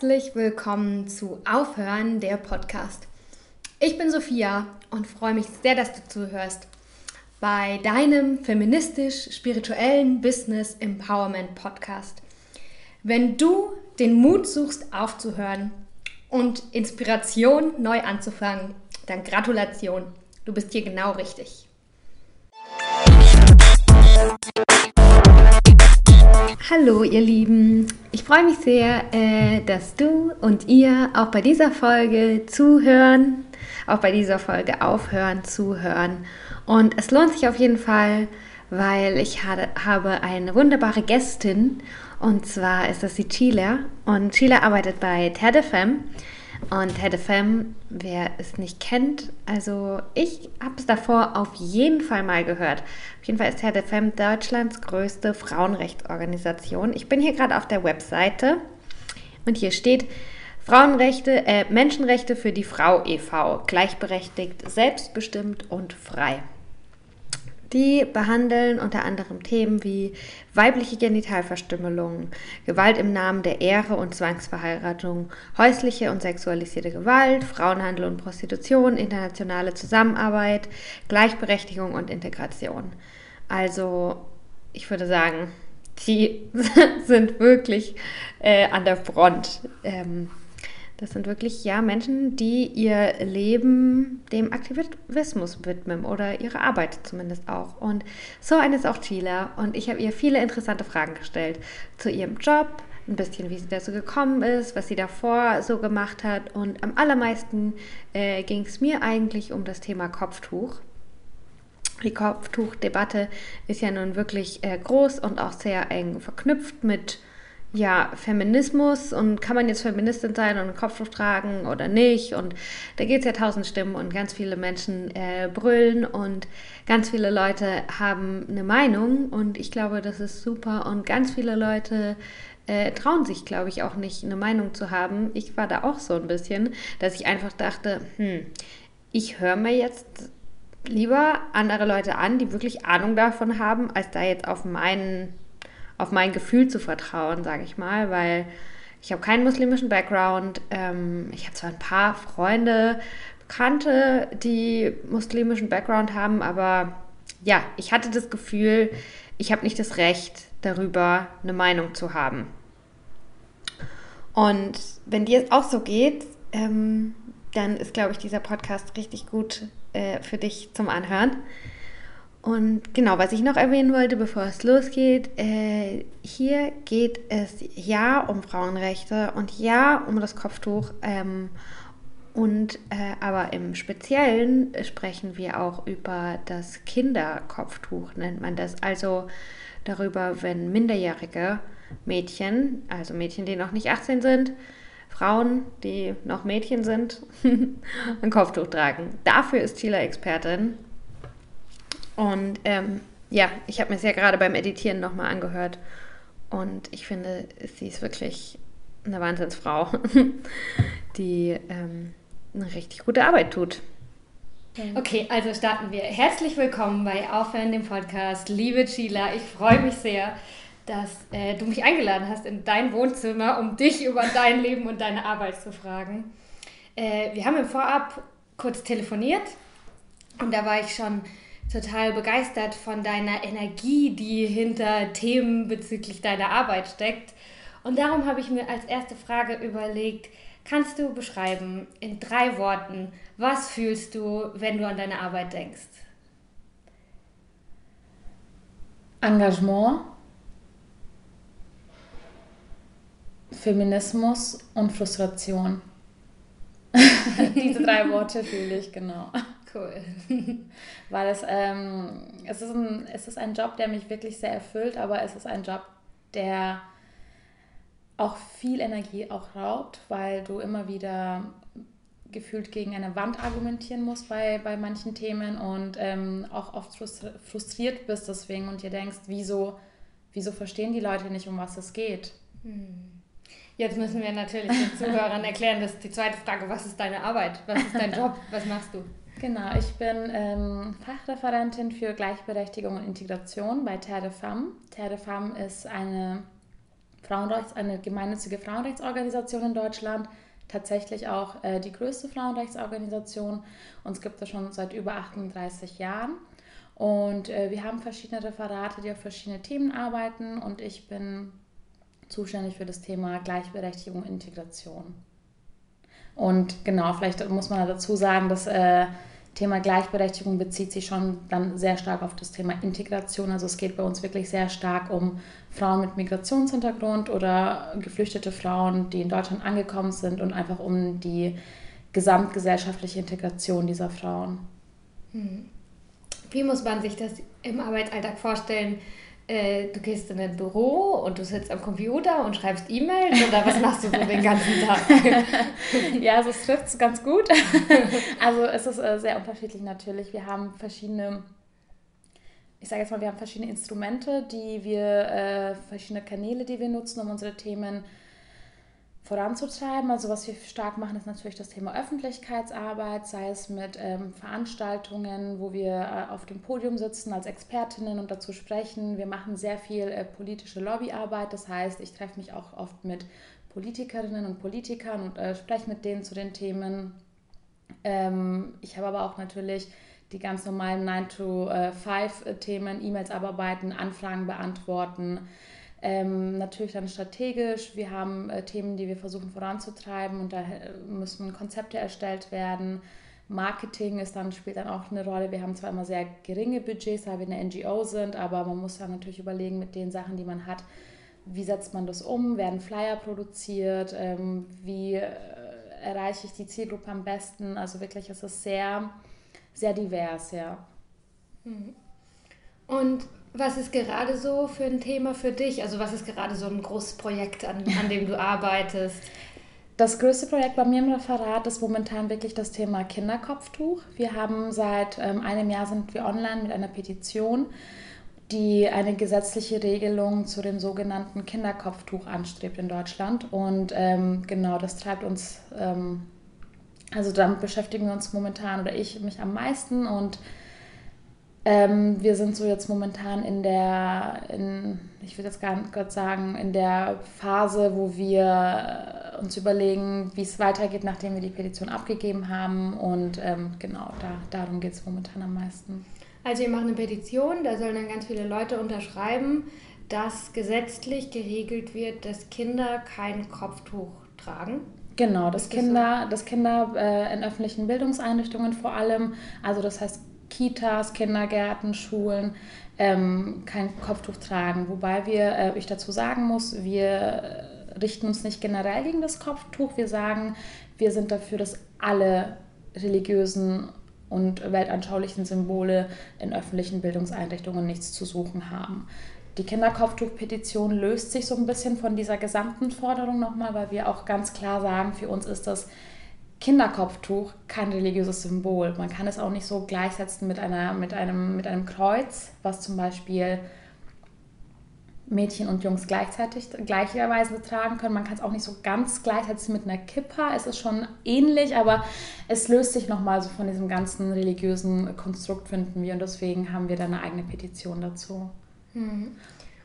Herzlich willkommen zu Aufhören der Podcast. Ich bin Sophia und freue mich sehr, dass du zuhörst bei deinem feministisch-spirituellen Business Empowerment Podcast. Wenn du den Mut suchst, aufzuhören und Inspiration neu anzufangen, dann Gratulation, du bist hier genau richtig. Hallo ihr Lieben, ich freue mich sehr, äh, dass du und ihr auch bei dieser Folge zuhören, auch bei dieser Folge aufhören, zuhören. Und es lohnt sich auf jeden Fall, weil ich habe eine wunderbare Gästin. Und zwar ist das die Chile und Chile arbeitet bei Femme und Head FM, wer es nicht kennt, also ich habe es davor auf jeden Fall mal gehört. Auf jeden Fall ist Head FM Deutschlands größte Frauenrechtsorganisation. Ich bin hier gerade auf der Webseite und hier steht Frauenrechte, äh, Menschenrechte für die Frau e.V. Gleichberechtigt, selbstbestimmt und frei. Die behandeln unter anderem Themen wie weibliche Genitalverstümmelung, Gewalt im Namen der Ehre und Zwangsverheiratung, häusliche und sexualisierte Gewalt, Frauenhandel und Prostitution, internationale Zusammenarbeit, Gleichberechtigung und Integration. Also, ich würde sagen, die sind wirklich äh, an der Front. Ähm, das sind wirklich ja Menschen, die ihr Leben dem Aktivismus widmen oder ihre Arbeit zumindest auch. Und so eine ist auch Sheila. Und ich habe ihr viele interessante Fragen gestellt zu ihrem Job, ein bisschen, wie sie da so gekommen ist, was sie davor so gemacht hat. Und am allermeisten äh, ging es mir eigentlich um das Thema Kopftuch. Die Kopftuchdebatte ist ja nun wirklich äh, groß und auch sehr eng verknüpft mit ja, Feminismus und kann man jetzt Feministin sein und einen Kopftuch tragen oder nicht? Und da geht es ja tausend Stimmen und ganz viele Menschen äh, brüllen und ganz viele Leute haben eine Meinung und ich glaube, das ist super und ganz viele Leute äh, trauen sich, glaube ich, auch nicht eine Meinung zu haben. Ich war da auch so ein bisschen, dass ich einfach dachte, hm, ich höre mir jetzt lieber andere Leute an, die wirklich Ahnung davon haben, als da jetzt auf meinen auf mein Gefühl zu vertrauen, sage ich mal, weil ich habe keinen muslimischen Background. Ähm, ich habe zwar ein paar Freunde, Bekannte, die muslimischen Background haben, aber ja, ich hatte das Gefühl, ich habe nicht das Recht, darüber eine Meinung zu haben. Und wenn dir es auch so geht, ähm, dann ist, glaube ich, dieser Podcast richtig gut äh, für dich zum Anhören. Und genau, was ich noch erwähnen wollte, bevor es losgeht, äh, hier geht es ja um Frauenrechte und ja um das Kopftuch. Ähm, und äh, aber im Speziellen sprechen wir auch über das Kinderkopftuch, nennt man das. Also darüber, wenn minderjährige Mädchen, also Mädchen, die noch nicht 18 sind, Frauen, die noch Mädchen sind, ein Kopftuch tragen. Dafür ist Sheila Expertin und ähm, ja, ich habe mir es ja gerade beim Editieren nochmal angehört. Und ich finde, sie ist wirklich eine Wahnsinnsfrau, die ähm, eine richtig gute Arbeit tut. Okay, also starten wir. Herzlich willkommen bei Aufhören dem Podcast. Liebe Sheila, ich freue mich sehr, dass äh, du mich eingeladen hast in dein Wohnzimmer, um dich über dein Leben und deine Arbeit zu fragen. Äh, wir haben im Vorab kurz telefoniert und da war ich schon total begeistert von deiner Energie, die hinter Themen bezüglich deiner Arbeit steckt. Und darum habe ich mir als erste Frage überlegt, kannst du beschreiben in drei Worten, was fühlst du, wenn du an deine Arbeit denkst? Engagement, Feminismus und Frustration. Diese drei Worte fühle ich genau. Cool. Weil es, ähm, es, ist ein, es ist ein Job, der mich wirklich sehr erfüllt, aber es ist ein Job, der auch viel Energie auch raubt, weil du immer wieder gefühlt gegen eine Wand argumentieren musst bei, bei manchen Themen und ähm, auch oft frustriert bist deswegen und dir denkst, wieso, wieso verstehen die Leute nicht, um was es geht? Hm. Jetzt müssen wir natürlich den Zuhörern erklären, dass die zweite Frage, was ist deine Arbeit? Was ist dein Job? Was machst du? Genau, ich bin ähm, Fachreferentin für Gleichberechtigung und Integration bei Terre de Femme. Terre de Femme ist eine Frauenrechts, eine gemeinnützige Frauenrechtsorganisation in Deutschland, tatsächlich auch äh, die größte Frauenrechtsorganisation. Uns gibt es schon seit über 38 Jahren. Und äh, wir haben verschiedene Referate, die auf verschiedene Themen arbeiten und ich bin zuständig für das Thema Gleichberechtigung und Integration. Und genau, vielleicht muss man dazu sagen, dass äh, Thema Gleichberechtigung bezieht sich schon dann sehr stark auf das Thema Integration. Also es geht bei uns wirklich sehr stark um Frauen mit Migrationshintergrund oder geflüchtete Frauen, die in Deutschland angekommen sind und einfach um die gesamtgesellschaftliche Integration dieser Frauen. Hm. Wie muss man sich das im Arbeitsalltag vorstellen? Äh, du gehst in ein Büro und du sitzt am Computer und schreibst E-Mails oder was machst du so den ganzen Tag? ja, also es trifft es ganz gut. also es ist äh, sehr unterschiedlich natürlich. Wir haben verschiedene, ich sage jetzt mal, wir haben verschiedene Instrumente, die wir, äh, verschiedene Kanäle, die wir nutzen, um unsere Themen voranzutreiben. Also was wir stark machen, ist natürlich das Thema Öffentlichkeitsarbeit, sei es mit ähm, Veranstaltungen, wo wir äh, auf dem Podium sitzen als Expertinnen und dazu sprechen. Wir machen sehr viel äh, politische Lobbyarbeit, das heißt, ich treffe mich auch oft mit Politikerinnen und Politikern und äh, spreche mit denen zu den Themen. Ähm, ich habe aber auch natürlich die ganz normalen 9-to-5-Themen, E-Mails abarbeiten, Anfragen beantworten. Ähm, natürlich dann strategisch. Wir haben äh, Themen, die wir versuchen voranzutreiben und da äh, müssen Konzepte erstellt werden. Marketing ist dann, spielt dann auch eine Rolle. Wir haben zwar immer sehr geringe Budgets, weil wir eine NGO sind, aber man muss dann natürlich überlegen mit den Sachen, die man hat, wie setzt man das um? Werden Flyer produziert? Ähm, wie äh, erreiche ich die Zielgruppe am besten? Also wirklich, es ist sehr, sehr divers, ja. Mhm. Und was ist gerade so für ein Thema für dich? Also was ist gerade so ein großes Projekt, an, an dem du arbeitest? Das größte Projekt bei mir im Referat ist momentan wirklich das Thema Kinderkopftuch. Wir haben seit ähm, einem Jahr sind wir online mit einer Petition, die eine gesetzliche Regelung zu dem sogenannten Kinderkopftuch anstrebt in Deutschland. Und ähm, genau, das treibt uns, ähm, also damit beschäftigen wir uns momentan oder ich mich am meisten und ähm, wir sind so jetzt momentan in der, in, ich würde jetzt gar nicht sagen, in der Phase, wo wir uns überlegen, wie es weitergeht, nachdem wir die Petition abgegeben haben. Und ähm, genau, da, darum geht es momentan am meisten. Also ihr macht eine Petition, da sollen dann ganz viele Leute unterschreiben, dass gesetzlich geregelt wird, dass Kinder kein Kopftuch tragen. Genau, dass Kinder, dass Kinder äh, in öffentlichen Bildungseinrichtungen vor allem, also das heißt Kitas, Kindergärten, Schulen ähm, kein Kopftuch tragen. Wobei wir, äh, ich dazu sagen muss, wir richten uns nicht generell gegen das Kopftuch. Wir sagen, wir sind dafür, dass alle religiösen und weltanschaulichen Symbole in öffentlichen Bildungseinrichtungen nichts zu suchen haben. Die Kinderkopftuch-Petition löst sich so ein bisschen von dieser gesamten Forderung nochmal, weil wir auch ganz klar sagen, für uns ist das Kinderkopftuch kein religiöses Symbol. Man kann es auch nicht so gleichsetzen mit, einer, mit, einem, mit einem Kreuz, was zum Beispiel Mädchen und Jungs gleichzeitig gleicherweise tragen können. Man kann es auch nicht so ganz gleichsetzen mit einer Kippa. Es ist schon ähnlich, aber es löst sich nochmal so von diesem ganzen religiösen Konstrukt, finden wir. Und deswegen haben wir da eine eigene Petition dazu. Hm.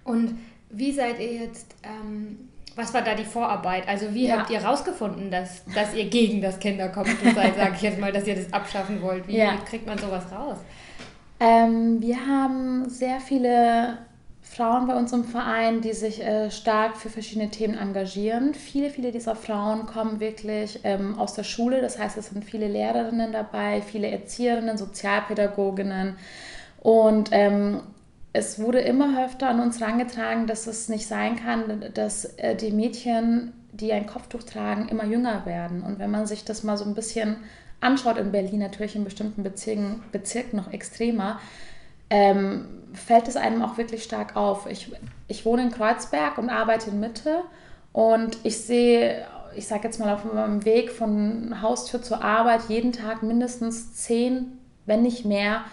Und wie seid ihr jetzt ähm, was war da die Vorarbeit? Also wie ja. habt ihr herausgefunden, dass, dass ihr gegen das Kinderkopftuch seid, sage ich jetzt mal, dass ihr das abschaffen wollt? Wie ja. kriegt man sowas raus? Ähm, wir haben sehr viele Frauen bei uns im Verein, die sich äh, stark für verschiedene Themen engagieren. Viele, viele dieser Frauen kommen wirklich ähm, aus der Schule. Das heißt, es sind viele Lehrerinnen dabei, viele Erzieherinnen, Sozialpädagoginnen. Und ähm, es wurde immer öfter an uns herangetragen, dass es nicht sein kann, dass äh, die Mädchen, die ein Kopftuch tragen, immer jünger werden. Und wenn man sich das mal so ein bisschen anschaut in Berlin, natürlich in bestimmten Bezirken, Bezirken noch extremer, ähm, fällt es einem auch wirklich stark auf. Ich, ich wohne in Kreuzberg und arbeite in Mitte und ich sehe, ich sage jetzt mal auf meinem Weg von Haustür zur Arbeit jeden Tag mindestens zehn, wenn nicht mehr,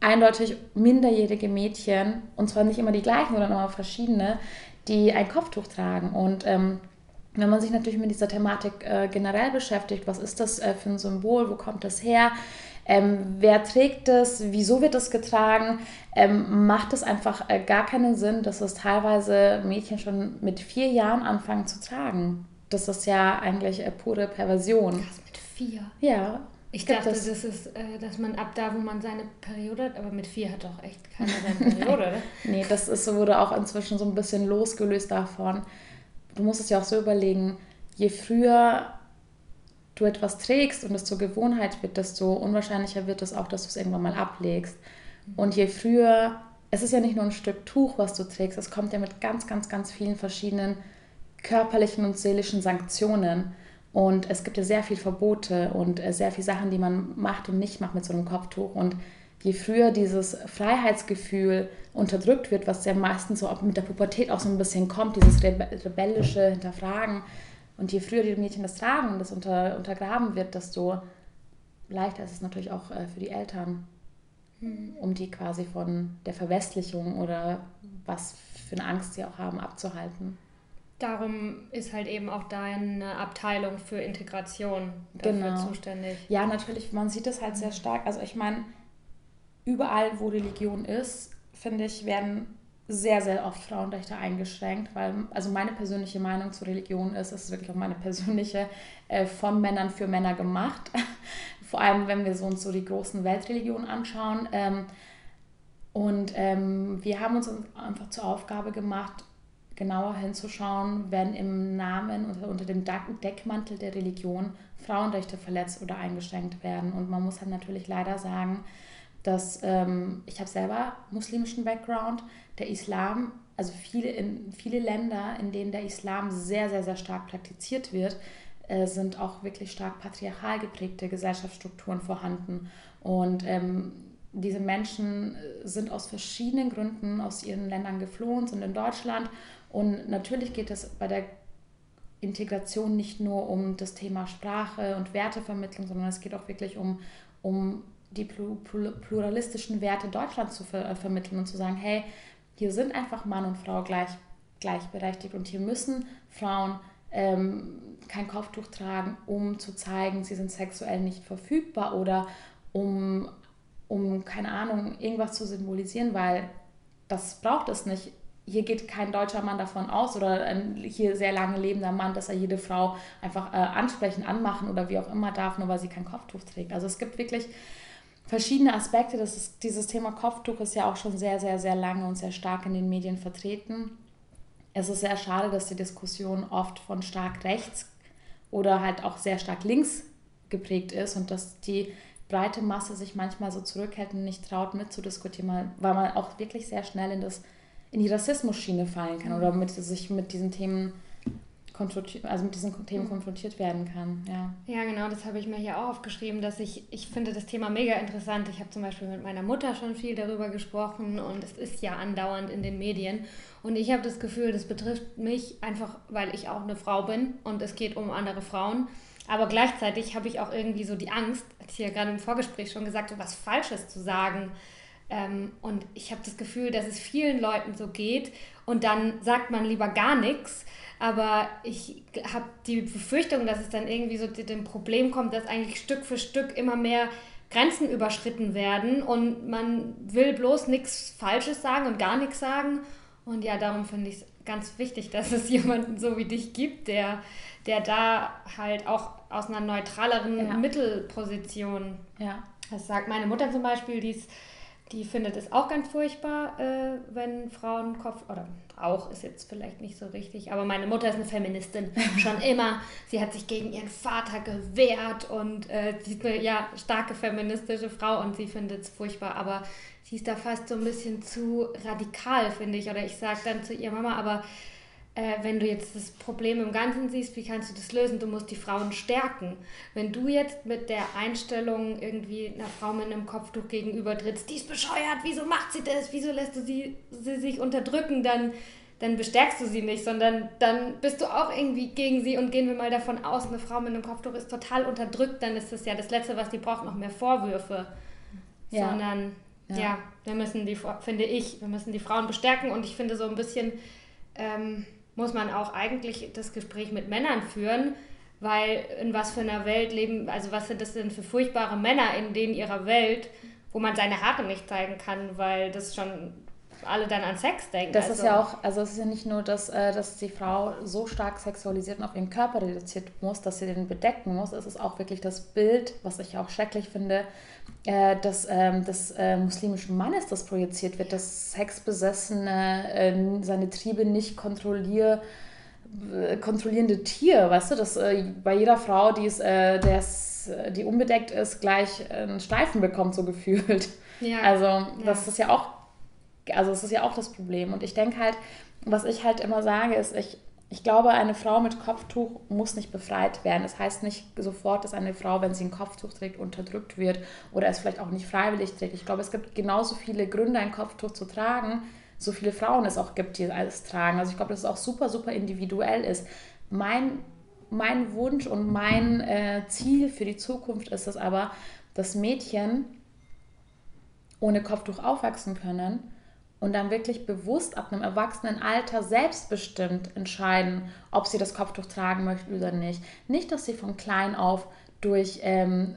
eindeutig minderjährige Mädchen, und zwar nicht immer die gleichen, sondern immer verschiedene, die ein Kopftuch tragen. Und ähm, wenn man sich natürlich mit dieser Thematik äh, generell beschäftigt, was ist das äh, für ein Symbol, wo kommt das her, ähm, wer trägt das, wieso wird das getragen, ähm, macht es einfach äh, gar keinen Sinn, dass es teilweise Mädchen schon mit vier Jahren anfangen zu tragen. Das ist ja eigentlich äh, pure Perversion. Krass, mit vier? Ja. Ich dachte, das, das ist, äh, dass man ab da, wo man seine Periode hat, aber mit vier hat doch echt keiner seine Periode, oder? nee, das ist, wurde auch inzwischen so ein bisschen losgelöst davon du musst es ja auch so überlegen, je früher du etwas trägst und es zur Gewohnheit wird, desto unwahrscheinlicher wird es auch, dass du es irgendwann mal ablegst. Und je früher, es ist ja nicht nur ein Stück Tuch, was du trägst, es kommt ja mit ganz, ganz, ganz vielen verschiedenen körperlichen und seelischen Sanktionen. Und es gibt ja sehr viele Verbote und äh, sehr viele Sachen, die man macht und nicht macht mit so einem Kopftuch. Und je früher dieses Freiheitsgefühl unterdrückt wird, was ja meistens so mit der Pubertät auch so ein bisschen kommt, dieses rebellische Hinterfragen, und je früher die Mädchen das tragen und das unter, untergraben wird, desto leichter ist es natürlich auch äh, für die Eltern, hm. um die quasi von der Verwestlichung oder was für eine Angst sie auch haben, abzuhalten. Darum ist halt eben auch da eine Abteilung für Integration dafür genau. zuständig. Ja, natürlich, man sieht es halt sehr stark. Also ich meine, überall, wo Religion ist, finde ich, werden sehr, sehr oft Frauenrechte eingeschränkt, weil, also meine persönliche Meinung zur Religion ist, es ist wirklich auch meine persönliche, äh, von Männern für Männer gemacht. Vor allem, wenn wir so uns so die großen Weltreligionen anschauen. Ähm, und ähm, wir haben uns einfach zur Aufgabe gemacht, genauer hinzuschauen, wenn im Namen unter, unter dem Deckmantel der Religion Frauenrechte verletzt oder eingeschränkt werden. Und man muss halt natürlich leider sagen, dass ähm, ich habe selber muslimischen Background, der Islam, also viele, in, viele Länder, in denen der Islam sehr, sehr, sehr stark praktiziert wird, äh, sind auch wirklich stark patriarchal geprägte Gesellschaftsstrukturen vorhanden. Und ähm, diese Menschen sind aus verschiedenen Gründen aus ihren Ländern geflohen, sind in Deutschland. Und natürlich geht es bei der Integration nicht nur um das Thema Sprache und Wertevermittlung, sondern es geht auch wirklich um, um die pluralistischen Werte Deutschlands zu ver äh, vermitteln und zu sagen, hey, hier sind einfach Mann und Frau gleich, gleichberechtigt und hier müssen Frauen ähm, kein Kopftuch tragen, um zu zeigen, sie sind sexuell nicht verfügbar oder um, um, keine Ahnung, irgendwas zu symbolisieren, weil das braucht es nicht. Hier geht kein deutscher Mann davon aus oder ein hier sehr lange lebender Mann, dass er jede Frau einfach äh, ansprechen, anmachen oder wie auch immer darf, nur weil sie kein Kopftuch trägt. Also es gibt wirklich verschiedene Aspekte. Das ist, dieses Thema Kopftuch ist ja auch schon sehr, sehr, sehr lange und sehr stark in den Medien vertreten. Es ist sehr schade, dass die Diskussion oft von stark rechts oder halt auch sehr stark links geprägt ist und dass die breite Masse sich manchmal so zurückhält und nicht traut mitzudiskutieren, weil man auch wirklich sehr schnell in, das, in die Rassismus-Schiene fallen kann oder mit, sich mit diesen Themen also mit diesen Themen mhm. konfrontiert werden kann. Ja, ja genau, das habe ich mir hier auch aufgeschrieben, dass ich, ich finde das Thema mega interessant. Ich habe zum Beispiel mit meiner Mutter schon viel darüber gesprochen und es ist ja andauernd in den Medien. Und ich habe das Gefühl, das betrifft mich einfach, weil ich auch eine Frau bin und es geht um andere Frauen. Aber gleichzeitig habe ich auch irgendwie so die Angst, ich ja gerade im Vorgespräch schon gesagt habe, was Falsches zu sagen. Ähm, und ich habe das Gefühl, dass es vielen Leuten so geht und dann sagt man lieber gar nichts aber ich habe die Befürchtung, dass es dann irgendwie so zu dem Problem kommt, dass eigentlich Stück für Stück immer mehr Grenzen überschritten werden und man will bloß nichts Falsches sagen und gar nichts sagen. Und ja, darum finde ich es ganz wichtig, dass es jemanden so wie dich gibt, der, der da halt auch aus einer neutraleren ja. Mittelposition. Ja. Das sagt meine Mutter zum Beispiel, die ist die findet es auch ganz furchtbar, äh, wenn Frauen Kopf oder auch ist jetzt vielleicht nicht so richtig, aber meine Mutter ist eine Feministin schon immer. Sie hat sich gegen ihren Vater gewehrt und äh, sie ist eine ja starke feministische Frau und sie findet es furchtbar, aber sie ist da fast so ein bisschen zu radikal, finde ich. Oder ich sage dann zu ihr Mama, aber äh, wenn du jetzt das Problem im Ganzen siehst, wie kannst du das lösen? Du musst die Frauen stärken. Wenn du jetzt mit der Einstellung irgendwie einer Frau mit einem Kopftuch gegenüber trittst, die ist bescheuert, wieso macht sie das, wieso lässt du sie, sie sich unterdrücken, dann, dann bestärkst du sie nicht, sondern dann bist du auch irgendwie gegen sie und gehen wir mal davon aus, eine Frau mit einem Kopftuch ist total unterdrückt, dann ist das ja das Letzte, was die braucht, noch mehr Vorwürfe. Ja. Sondern ja. ja, wir müssen die, finde ich, wir müssen die Frauen bestärken und ich finde so ein bisschen, ähm, muss man auch eigentlich das Gespräch mit Männern führen, weil in was für einer Welt leben, also was sind das denn für furchtbare Männer in denen ihrer Welt, wo man seine Haare nicht zeigen kann, weil das schon alle dann an Sex denken. Das also. ist ja auch, also es ist ja nicht nur, dass, äh, dass die Frau so stark sexualisiert und auf ihren Körper reduziert muss, dass sie den bedecken muss. Es ist auch wirklich das Bild, was ich auch schrecklich finde, äh, dass ähm, des äh, muslimischen Mannes das projiziert wird, dass Sexbesessene seine Triebe nicht kontrolliert äh, kontrollierende Tier, weißt du, dass äh, bei jeder Frau, die ist, äh, der's, die unbedeckt ist, gleich einen Steifen bekommt, so gefühlt. Ja. Also das ja. ist ja auch, also das ist ja auch das Problem. Und ich denke halt, was ich halt immer sage, ist, ich, ich glaube, eine Frau mit Kopftuch muss nicht befreit werden. Das heißt nicht sofort, dass eine Frau, wenn sie ein Kopftuch trägt, unterdrückt wird oder es vielleicht auch nicht freiwillig trägt. Ich glaube, es gibt genauso viele Gründe, ein Kopftuch zu tragen, so viele Frauen es auch gibt, die alles tragen. Also ich glaube, dass es auch super, super individuell ist. Mein, mein Wunsch und mein äh, Ziel für die Zukunft ist es aber, dass Mädchen ohne Kopftuch aufwachsen können und dann wirklich bewusst ab einem erwachsenen Alter selbstbestimmt entscheiden, ob sie das Kopftuch tragen möchten oder nicht. Nicht, dass sie von klein auf durch ähm,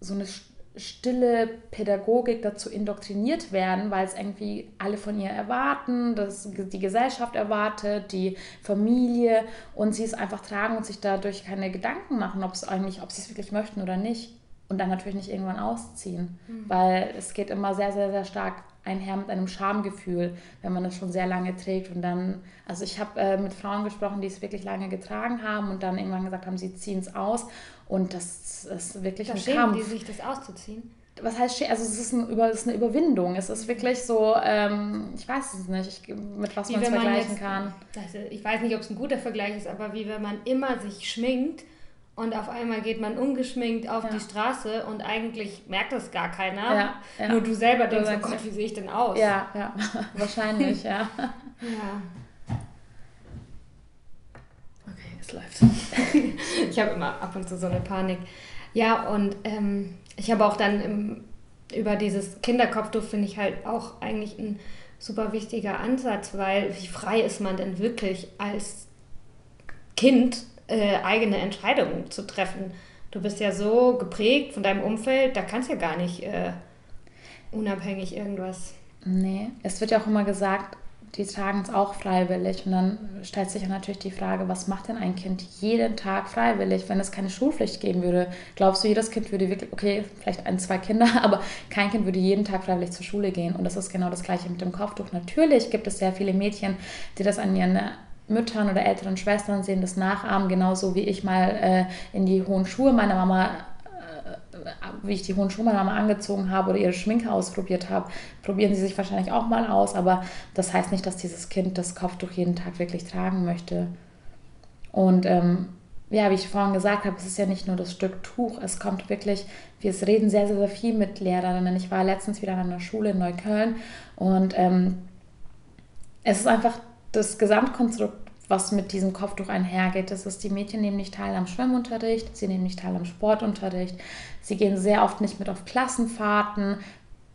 so eine stille Pädagogik dazu indoktriniert werden, weil es irgendwie alle von ihr erwarten, dass die Gesellschaft erwartet, die Familie und sie es einfach tragen und sich dadurch keine Gedanken machen, ob es eigentlich, ob sie es wirklich möchten oder nicht. Und dann natürlich nicht irgendwann ausziehen, mhm. weil es geht immer sehr, sehr, sehr stark einher mit einem Schamgefühl, wenn man das schon sehr lange trägt. Und dann, also ich habe äh, mit Frauen gesprochen, die es wirklich lange getragen haben und dann irgendwann gesagt haben, sie ziehen es aus. Und das ist wirklich da ein Kampf. die sich das auszuziehen? Was heißt, also es ist, ein, es ist eine Überwindung. Es ist wirklich so, ähm, ich weiß es nicht, ich, mit was man es vergleichen jetzt, kann. Also ich weiß nicht, ob es ein guter Vergleich ist, aber wie wenn man immer sich schminkt und auf einmal geht man ungeschminkt auf ja. die Straße und eigentlich merkt das gar keiner. Ja, ja. Nur du selber denkst, oh Gott, wie sehe ich denn aus? Ja, ja, wahrscheinlich, ja. Ja. es läuft. ich habe immer ab und zu so eine Panik. Ja, und ähm, ich habe auch dann im, über dieses Kinderkopftuch finde ich halt auch eigentlich ein super wichtiger Ansatz, weil wie frei ist man denn wirklich als Kind äh, eigene Entscheidungen zu treffen? Du bist ja so geprägt von deinem Umfeld, da kannst du ja gar nicht äh, unabhängig irgendwas. Nee, es wird ja auch immer gesagt, die tragen es auch freiwillig. Und dann stellt sich ja natürlich die Frage, was macht denn ein Kind jeden Tag freiwillig, wenn es keine Schulpflicht geben würde? Glaubst du, jedes Kind würde wirklich, okay, vielleicht ein, zwei Kinder, aber kein Kind würde jeden Tag freiwillig zur Schule gehen. Und das ist genau das Gleiche mit dem Kopftuch. Natürlich gibt es sehr viele Mädchen, die das an ihren Müttern oder älteren Schwestern sehen, das nachahmen, genauso wie ich mal äh, in die hohen Schuhe meiner Mama wie ich die hohen Schuhe meiner Mama angezogen habe oder ihre Schminke ausprobiert habe, probieren sie sich wahrscheinlich auch mal aus, aber das heißt nicht, dass dieses Kind das Kopftuch jeden Tag wirklich tragen möchte. Und ähm, ja, wie ich vorhin gesagt habe, es ist ja nicht nur das Stück Tuch, es kommt wirklich, wir reden sehr, sehr, sehr viel mit Lehrerinnen. Ich war letztens wieder an einer Schule in Neukölln und ähm, es ist einfach das Gesamtkonstrukt was mit diesem Kopftuch einhergeht. Das ist, die Mädchen nehmen nicht teil am Schwimmunterricht, sie nehmen nicht teil am Sportunterricht, sie gehen sehr oft nicht mit auf Klassenfahrten,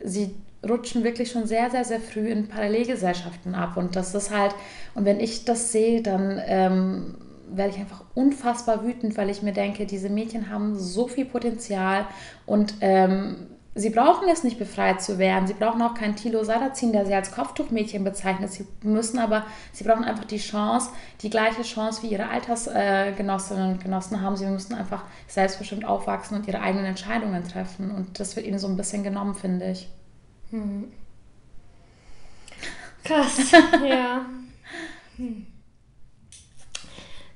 sie rutschen wirklich schon sehr, sehr, sehr früh in Parallelgesellschaften ab. Und das ist halt, und wenn ich das sehe, dann ähm, werde ich einfach unfassbar wütend, weil ich mir denke, diese Mädchen haben so viel Potenzial und ähm, Sie brauchen es nicht befreit zu werden. Sie brauchen auch keinen Tilo Sadazin, der sie als Kopftuchmädchen bezeichnet. Sie müssen aber, sie brauchen einfach die Chance, die gleiche Chance wie ihre Altersgenossinnen und Genossen haben. Sie müssen einfach selbstbestimmt aufwachsen und ihre eigenen Entscheidungen treffen. Und das wird ihnen so ein bisschen genommen, finde ich. Hm. Krass, ja. Hm.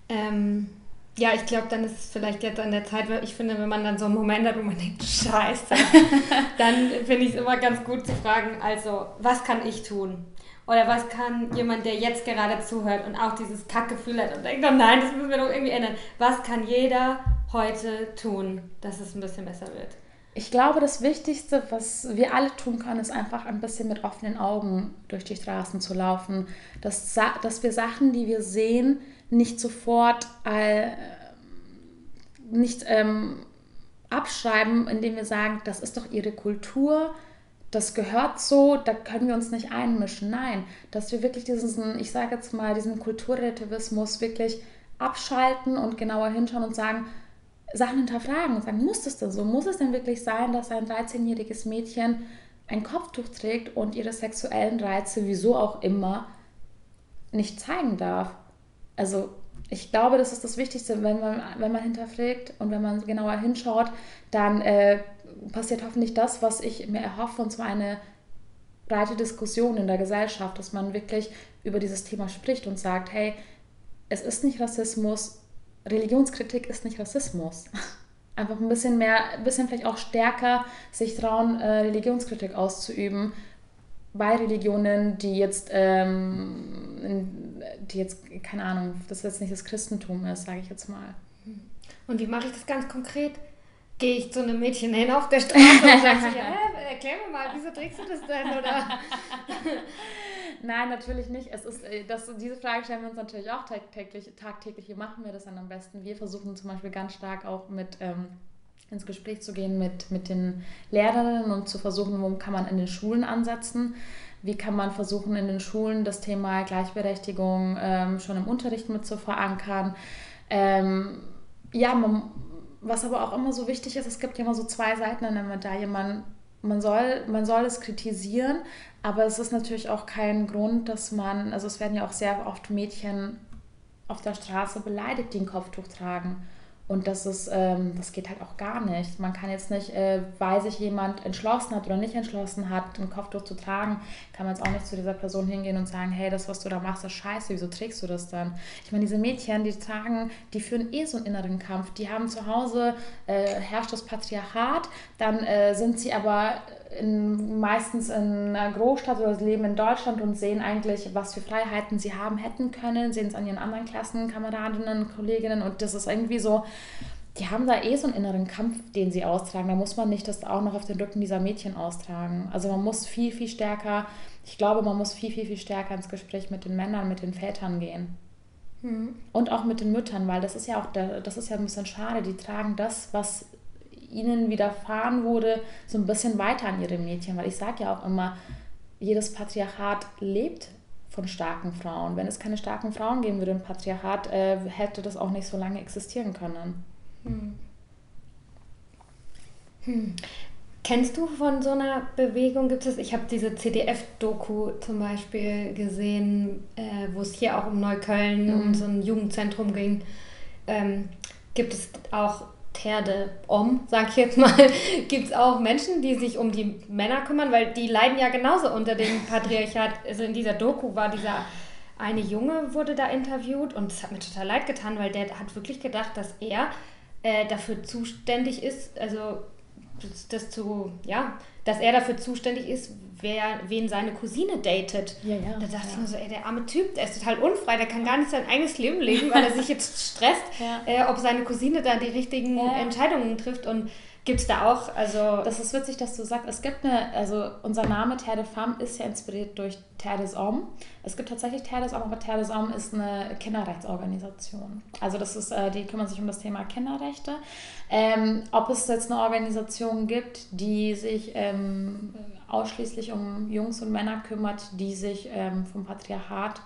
Ähm ja, ich glaube, dann ist es vielleicht jetzt an der Zeit, weil ich finde, wenn man dann so einen Moment hat, wo man denkt, scheiße, dann finde ich es immer ganz gut zu fragen, also, was kann ich tun? Oder was kann jemand, der jetzt gerade zuhört und auch dieses Kackgefühl hat und denkt, oh nein, das müssen wir doch irgendwie ändern. Was kann jeder heute tun, dass es ein bisschen besser wird? Ich glaube, das Wichtigste, was wir alle tun können, ist einfach ein bisschen mit offenen Augen durch die Straßen zu laufen. Dass, dass wir Sachen, die wir sehen, nicht sofort äh, nicht ähm, abschreiben, indem wir sagen, das ist doch ihre Kultur, das gehört so, da können wir uns nicht einmischen. Nein, dass wir wirklich diesen, ich sage jetzt mal, diesen Kulturrelativismus wirklich abschalten und genauer hinschauen und sagen, Sachen hinterfragen und sagen, muss das denn so? Muss es denn wirklich sein, dass ein 13-jähriges Mädchen ein Kopftuch trägt und ihre sexuellen Reize, wieso auch immer, nicht zeigen darf? Also ich glaube, das ist das Wichtigste, wenn man, wenn man hinterfragt und wenn man genauer hinschaut, dann äh, passiert hoffentlich das, was ich mir erhoffe, und zwar eine breite Diskussion in der Gesellschaft, dass man wirklich über dieses Thema spricht und sagt, hey, es ist nicht Rassismus, Religionskritik ist nicht Rassismus. Einfach ein bisschen mehr, ein bisschen vielleicht auch stärker sich trauen, äh, Religionskritik auszuüben bei Religionen, die jetzt, ähm, die jetzt, keine Ahnung, das jetzt nicht das Christentum ist, sage ich jetzt mal. Und wie mache ich das ganz konkret? Gehe ich zu einem Mädchen hin auf der Straße und sage, ja, erklär mir mal, wieso trägst du das denn? Oder? Nein, natürlich nicht. Es ist, äh, das, diese Frage stellen wir uns natürlich auch tagtäglich. Tagtäglich, wie machen wir das dann am besten? Wir versuchen zum Beispiel ganz stark auch mit ähm, ins Gespräch zu gehen mit, mit den Lehrerinnen und zu versuchen, wo kann man in den Schulen ansetzen. Wie kann man versuchen, in den Schulen das Thema Gleichberechtigung ähm, schon im Unterricht mit zu verankern? Ähm, ja, man, was aber auch immer so wichtig ist, es gibt ja immer so zwei Seiten an der Medaille. Man, man, soll, man soll es kritisieren, aber es ist natürlich auch kein Grund, dass man, also es werden ja auch sehr oft Mädchen auf der Straße beleidigt, die ein Kopftuch tragen. Und das ist, ähm, das geht halt auch gar nicht. Man kann jetzt nicht, äh, weil sich jemand entschlossen hat oder nicht entschlossen hat, ein Kopftuch zu tragen, kann man jetzt auch nicht zu dieser Person hingehen und sagen, hey, das, was du da machst, ist scheiße, wieso trägst du das dann? Ich meine, diese Mädchen, die tragen, die führen eh so einen inneren Kampf. Die haben zu Hause, äh, herrscht das Patriarchat, dann äh, sind sie aber in, meistens in einer Großstadt oder leben in Deutschland und sehen eigentlich, was für Freiheiten sie haben hätten können, sehen es an ihren anderen Klassenkameradinnen, Kolleginnen und das ist irgendwie so, die haben da eh so einen inneren Kampf, den sie austragen. Da muss man nicht das auch noch auf den Rücken dieser Mädchen austragen. Also man muss viel, viel stärker, ich glaube, man muss viel, viel, viel stärker ins Gespräch mit den Männern, mit den Vätern gehen. Mhm. Und auch mit den Müttern, weil das ist ja auch, das ist ja ein bisschen schade. Die tragen das, was ihnen widerfahren wurde, so ein bisschen weiter an ihre Mädchen. Weil ich sage ja auch immer, jedes Patriarchat lebt von starken Frauen. Wenn es keine starken Frauen geben würde im Patriarchat, äh, hätte das auch nicht so lange existieren können. Hm. Hm. Kennst du von so einer Bewegung? Gibt es? Ich habe diese CDF-Doku zum Beispiel gesehen, äh, wo es hier auch um Neukölln, mhm. um so ein Jugendzentrum ging. Ähm, gibt es auch Terde Om, sag ich jetzt mal, gibt es auch Menschen, die sich um die Männer kümmern, weil die leiden ja genauso unter dem Patriarchat. Also in dieser Doku war dieser eine Junge wurde da interviewt und es hat mir total leid getan, weil der hat wirklich gedacht, dass er äh, dafür zuständig ist, also das, das zu, ja, dass er dafür zuständig ist, wer, wen seine Cousine datet. Ja, ja, da dachte ja. ich mir so, ey, der arme Typ, der ist total unfrei, der kann gar nicht sein eigenes Leben leben, weil er sich jetzt stresst, äh, ob seine Cousine da die richtigen Entscheidungen trifft und Gibt es da auch, also... Das ist witzig, dass du sagst, es gibt eine, also unser Name Terre de Femme ist ja inspiriert durch Terre des Hommes. Es gibt tatsächlich Terre des Hommes, aber Terre des Hommes ist eine Kinderrechtsorganisation. Also das ist, äh, die kümmern sich um das Thema Kinderrechte. Ähm, ob es jetzt eine Organisation gibt, die sich ähm, ausschließlich um Jungs und Männer kümmert, die sich ähm, vom Patriarchat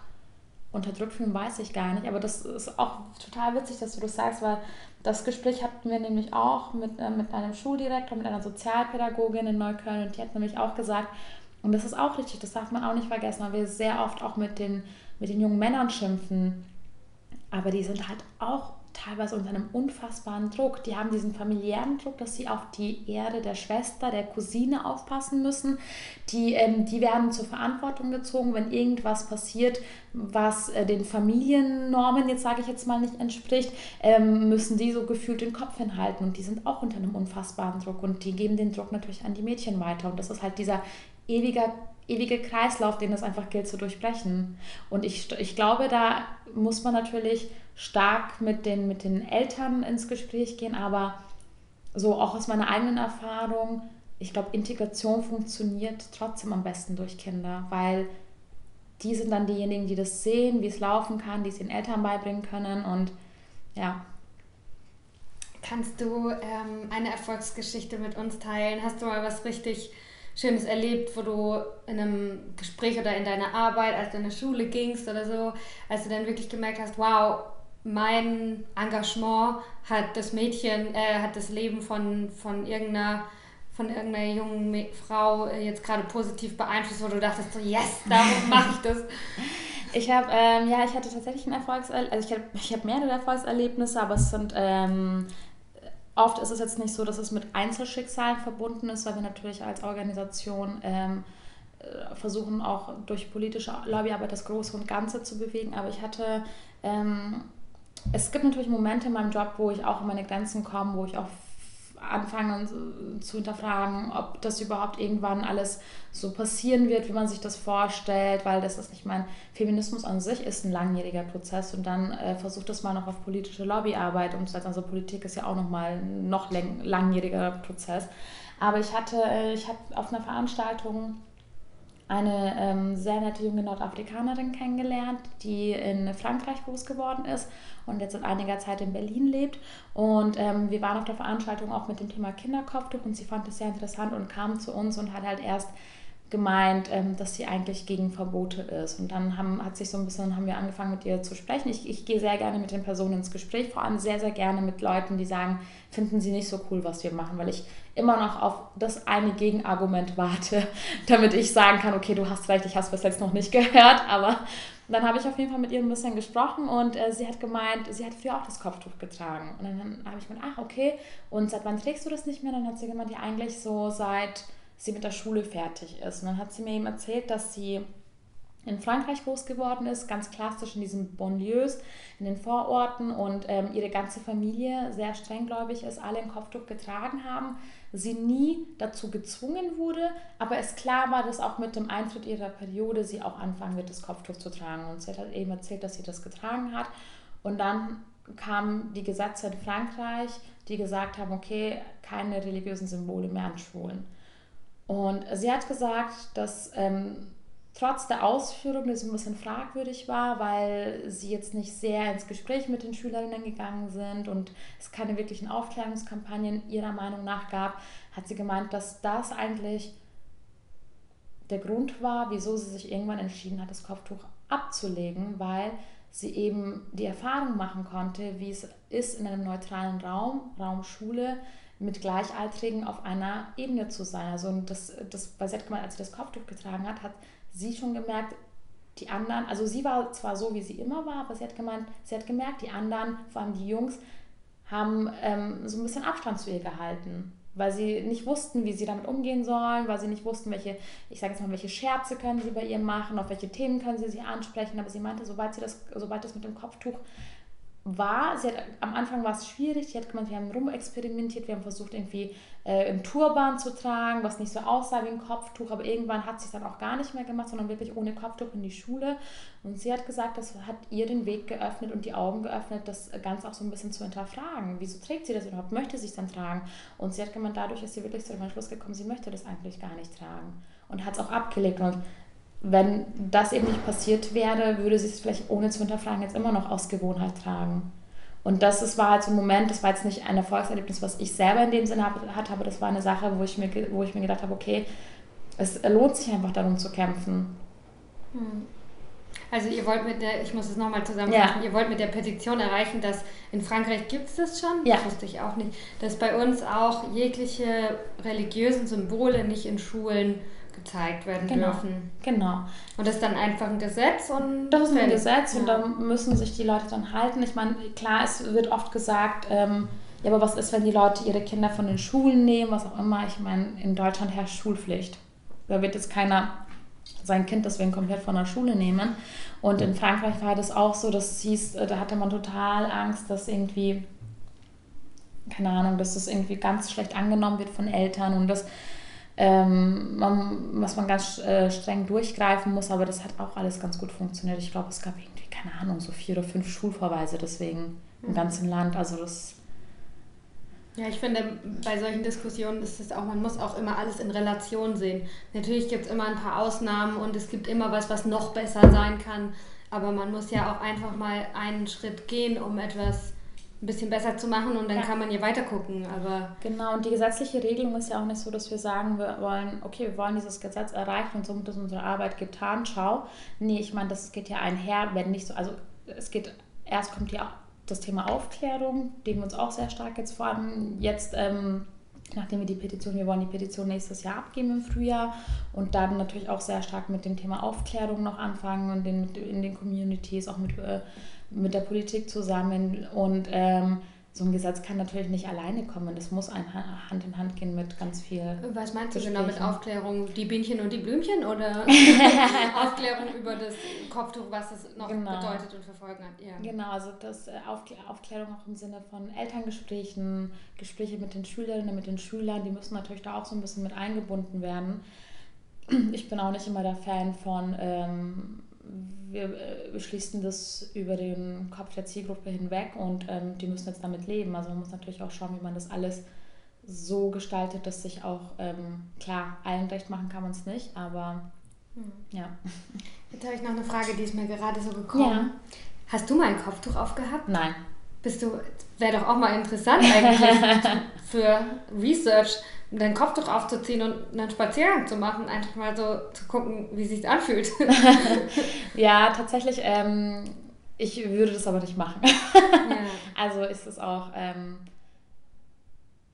unterdrückt fühlen, weiß ich gar nicht. Aber das ist auch total witzig, dass du das sagst, weil das Gespräch hatten wir nämlich auch mit, äh, mit einem Schuldirektor, mit einer Sozialpädagogin in Neukölln und die hat nämlich auch gesagt, und das ist auch richtig, das darf man auch nicht vergessen, weil wir sehr oft auch mit den, mit den jungen Männern schimpfen, aber die sind halt auch teilweise unter einem unfassbaren Druck. Die haben diesen familiären Druck, dass sie auf die Erde der Schwester, der Cousine aufpassen müssen. Die, ähm, die werden zur Verantwortung gezogen, wenn irgendwas passiert, was äh, den Familiennormen, jetzt sage ich jetzt mal, nicht entspricht, ähm, müssen die so gefühlt den Kopf hinhalten. Und die sind auch unter einem unfassbaren Druck. Und die geben den Druck natürlich an die Mädchen weiter. Und das ist halt dieser ewiger ewige Kreislauf, den es einfach gilt zu durchbrechen. Und ich, ich glaube, da muss man natürlich stark mit den, mit den Eltern ins Gespräch gehen, aber so auch aus meiner eigenen Erfahrung, ich glaube, Integration funktioniert trotzdem am besten durch Kinder, weil die sind dann diejenigen, die das sehen, wie es laufen kann, die es den Eltern beibringen können und ja. Kannst du ähm, eine Erfolgsgeschichte mit uns teilen? Hast du mal was richtig Schönes erlebt, wo du in einem Gespräch oder in deiner Arbeit, als du in der Schule gingst oder so, als du dann wirklich gemerkt hast, wow, mein Engagement hat das Mädchen, äh, hat das Leben von, von irgendeiner von irgendeiner jungen Frau äh, jetzt gerade positiv beeinflusst, wo du dachtest so, yes, darum mache ich das. Ich habe, ähm, ja, ich hatte tatsächlich ein Erfolgserlebnis, also ich habe ich hab mehrere Erfolgserlebnisse, aber es sind, ähm, oft ist es jetzt nicht so, dass es mit Einzelschicksalen verbunden ist, weil wir natürlich als Organisation ähm, äh, versuchen auch durch politische Lobbyarbeit das Große und Ganze zu bewegen, aber ich hatte, ähm, es gibt natürlich Momente in meinem Job, wo ich auch an meine Grenzen komme, wo ich auch anfangen zu hinterfragen, ob das überhaupt irgendwann alles so passieren wird, wie man sich das vorstellt, weil das ist nicht mein Feminismus an sich ist ein langjähriger Prozess und dann äh, versucht das mal noch auf politische Lobbyarbeit umzusetzen. Also Politik ist ja auch noch mal ein noch langjähriger Prozess. Aber ich hatte, äh, ich habe auf einer Veranstaltung eine ähm, sehr nette junge Nordafrikanerin kennengelernt, die in Frankreich groß geworden ist und jetzt seit einiger Zeit in Berlin lebt. Und ähm, wir waren auf der Veranstaltung auch mit dem Thema Kinderkopftuch und sie fand es sehr interessant und kam zu uns und hat halt erst gemeint, ähm, dass sie eigentlich gegen Verbote ist. Und dann haben, hat sich so ein bisschen, haben wir angefangen mit ihr zu sprechen. Ich, ich gehe sehr gerne mit den Personen ins Gespräch, vor allem sehr, sehr gerne mit Leuten, die sagen, finden sie nicht so cool, was wir machen, weil ich immer noch auf das eine Gegenargument warte, damit ich sagen kann, okay, du hast recht, ich habe es bis jetzt noch nicht gehört, aber dann habe ich auf jeden Fall mit ihr ein bisschen gesprochen und äh, sie hat gemeint, sie hat früher auch das Kopftuch getragen. Und dann habe ich gemeint, ach, okay, und seit wann trägst du das nicht mehr? Dann hat sie gemeint, ja, eigentlich so seit sie mit der Schule fertig ist. Und dann hat sie mir eben erzählt, dass sie in Frankreich groß geworden ist, ganz klassisch in diesen Bonlieus, in den Vororten und ähm, ihre ganze Familie sehr strenggläubig ist, alle ein Kopftuch getragen haben, sie nie dazu gezwungen wurde, aber es klar war, dass auch mit dem Eintritt ihrer Periode sie auch anfangen wird, das Kopftuch zu tragen. Und sie hat halt eben erzählt, dass sie das getragen hat. Und dann kamen die Gesetze in Frankreich, die gesagt haben, okay, keine religiösen Symbole mehr an Schulen. Und sie hat gesagt, dass ähm, trotz der Ausführung, die so ein bisschen fragwürdig war, weil sie jetzt nicht sehr ins Gespräch mit den Schülerinnen gegangen sind und es keine wirklichen Aufklärungskampagnen ihrer Meinung nach gab, hat sie gemeint, dass das eigentlich der Grund war, wieso sie sich irgendwann entschieden hat, das Kopftuch abzulegen, weil sie eben die Erfahrung machen konnte, wie es ist, in einem neutralen Raum, Raum Schule, mit Gleichaltrigen auf einer Ebene zu sein. Also das, das, hat gemeint, als sie das Kopftuch getragen hat, hat sie schon gemerkt, die anderen, also sie war zwar so, wie sie immer war, aber sie hat gemeint, sie hat gemerkt, die anderen, vor allem die Jungs, haben ähm, so ein bisschen Abstand zu ihr gehalten, weil sie nicht wussten, wie sie damit umgehen sollen, weil sie nicht wussten, welche, ich sage jetzt mal, welche Scherze können sie bei ihr machen, auf welche Themen können sie sie ansprechen, aber sie meinte, sobald sie das, sobald das mit dem Kopftuch war, sie hat, am Anfang war es schwierig, sie hat gemeint, wir haben rumexperimentiert, wir haben versucht irgendwie äh, einen Turban zu tragen, was nicht so aussah wie ein Kopftuch, aber irgendwann hat sie es dann auch gar nicht mehr gemacht, sondern wirklich ohne Kopftuch in die Schule und sie hat gesagt, das hat ihr den Weg geöffnet und die Augen geöffnet, das Ganze auch so ein bisschen zu hinterfragen. Wieso trägt sie das überhaupt? Möchte sie es dann tragen? Und sie hat gemeint, dadurch ist sie wirklich zu dem Entschluss gekommen, sie möchte das eigentlich gar nicht tragen und hat es auch abgelegt und wenn das eben nicht passiert wäre, würde sie es vielleicht ohne zu hinterfragen jetzt immer noch aus Gewohnheit tragen. Und das ist, war halt so ein Moment, das war jetzt nicht ein Erfolgserlebnis, was ich selber in dem Sinne hatte, aber das war eine Sache, wo ich mir, wo ich mir gedacht habe, okay, es lohnt sich einfach darum zu kämpfen. Hm. Also ihr wollt mit der, ich muss es nochmal zusammenfassen, ja. ihr wollt mit der Petition erreichen, dass in Frankreich gibt es das schon, ja. das wusste ich auch nicht, dass bei uns auch jegliche religiösen Symbole nicht in Schulen gezeigt werden genau. dürfen. Genau. Und das ist dann einfach ein Gesetz und. Das ist ein Gesetz ja. und da müssen sich die Leute dann halten. Ich meine, klar, es wird oft gesagt, ähm, ja, aber was ist, wenn die Leute ihre Kinder von den Schulen nehmen, was auch immer. Ich meine, in Deutschland herrscht Schulpflicht. Da wird jetzt keiner sein Kind deswegen komplett von der Schule nehmen. Und in Frankreich war das auch so, dass hieß, äh, da hatte man total Angst, dass irgendwie, keine Ahnung, dass das irgendwie ganz schlecht angenommen wird von Eltern und dass ähm, man, was man ganz äh, streng durchgreifen muss, aber das hat auch alles ganz gut funktioniert. Ich glaube, es gab irgendwie, keine Ahnung, so vier oder fünf Schulverweise deswegen im mhm. ganzen Land. Also das. Ja, ich finde, bei solchen Diskussionen ist es auch, man muss auch immer alles in Relation sehen. Natürlich gibt es immer ein paar Ausnahmen und es gibt immer was, was noch besser sein kann. Aber man muss ja auch einfach mal einen Schritt gehen, um etwas ein bisschen besser zu machen und dann ja. kann man ja weiter gucken. Aber genau, und die gesetzliche Regelung ist ja auch nicht so, dass wir sagen, wir wollen, okay, wir wollen dieses Gesetz erreichen und somit ist unsere Arbeit getan, schau. Nee, ich meine, das geht ja einher, wenn nicht so, also es geht, erst kommt ja das Thema Aufklärung, dem wir uns auch sehr stark jetzt vor allem jetzt ähm, nachdem wir die Petition, wir wollen die Petition nächstes Jahr abgeben im Frühjahr und dann natürlich auch sehr stark mit dem Thema Aufklärung noch anfangen und den, in den Communities, auch mit, äh, mit der Politik zusammen und ähm, so ein Gesetz kann natürlich nicht alleine kommen. Das muss ein Hand in Hand gehen mit ganz viel. Was meinst du genau mit Aufklärung? Die Bienchen und die Blümchen oder Aufklärung über das Kopftuch, was es noch genau. bedeutet und verfolgen hat? Ja. Genau, also das äh, Aufklärung auch im Sinne von Elterngesprächen, Gespräche mit den Schülerinnen, mit den Schülern, die müssen natürlich da auch so ein bisschen mit eingebunden werden. Ich bin auch nicht immer der Fan von. Ähm, wir beschließen äh, das über den Kopf der Zielgruppe hinweg und ähm, die müssen jetzt damit leben. Also man muss natürlich auch schauen, wie man das alles so gestaltet, dass sich auch, ähm, klar, allen recht machen kann man es nicht, aber hm. ja. Jetzt habe ich noch eine Frage, die ist mir gerade so gekommen. Ja. Hast du mal ein Kopftuch aufgehabt? Nein. Bist du, wäre doch auch mal interessant eigentlich für Research dein Kopftuch aufzuziehen und einen Spaziergang zu machen, einfach mal so zu gucken, wie sich anfühlt. ja, tatsächlich, ähm, ich würde das aber nicht machen. ja. Also ist es auch, ähm,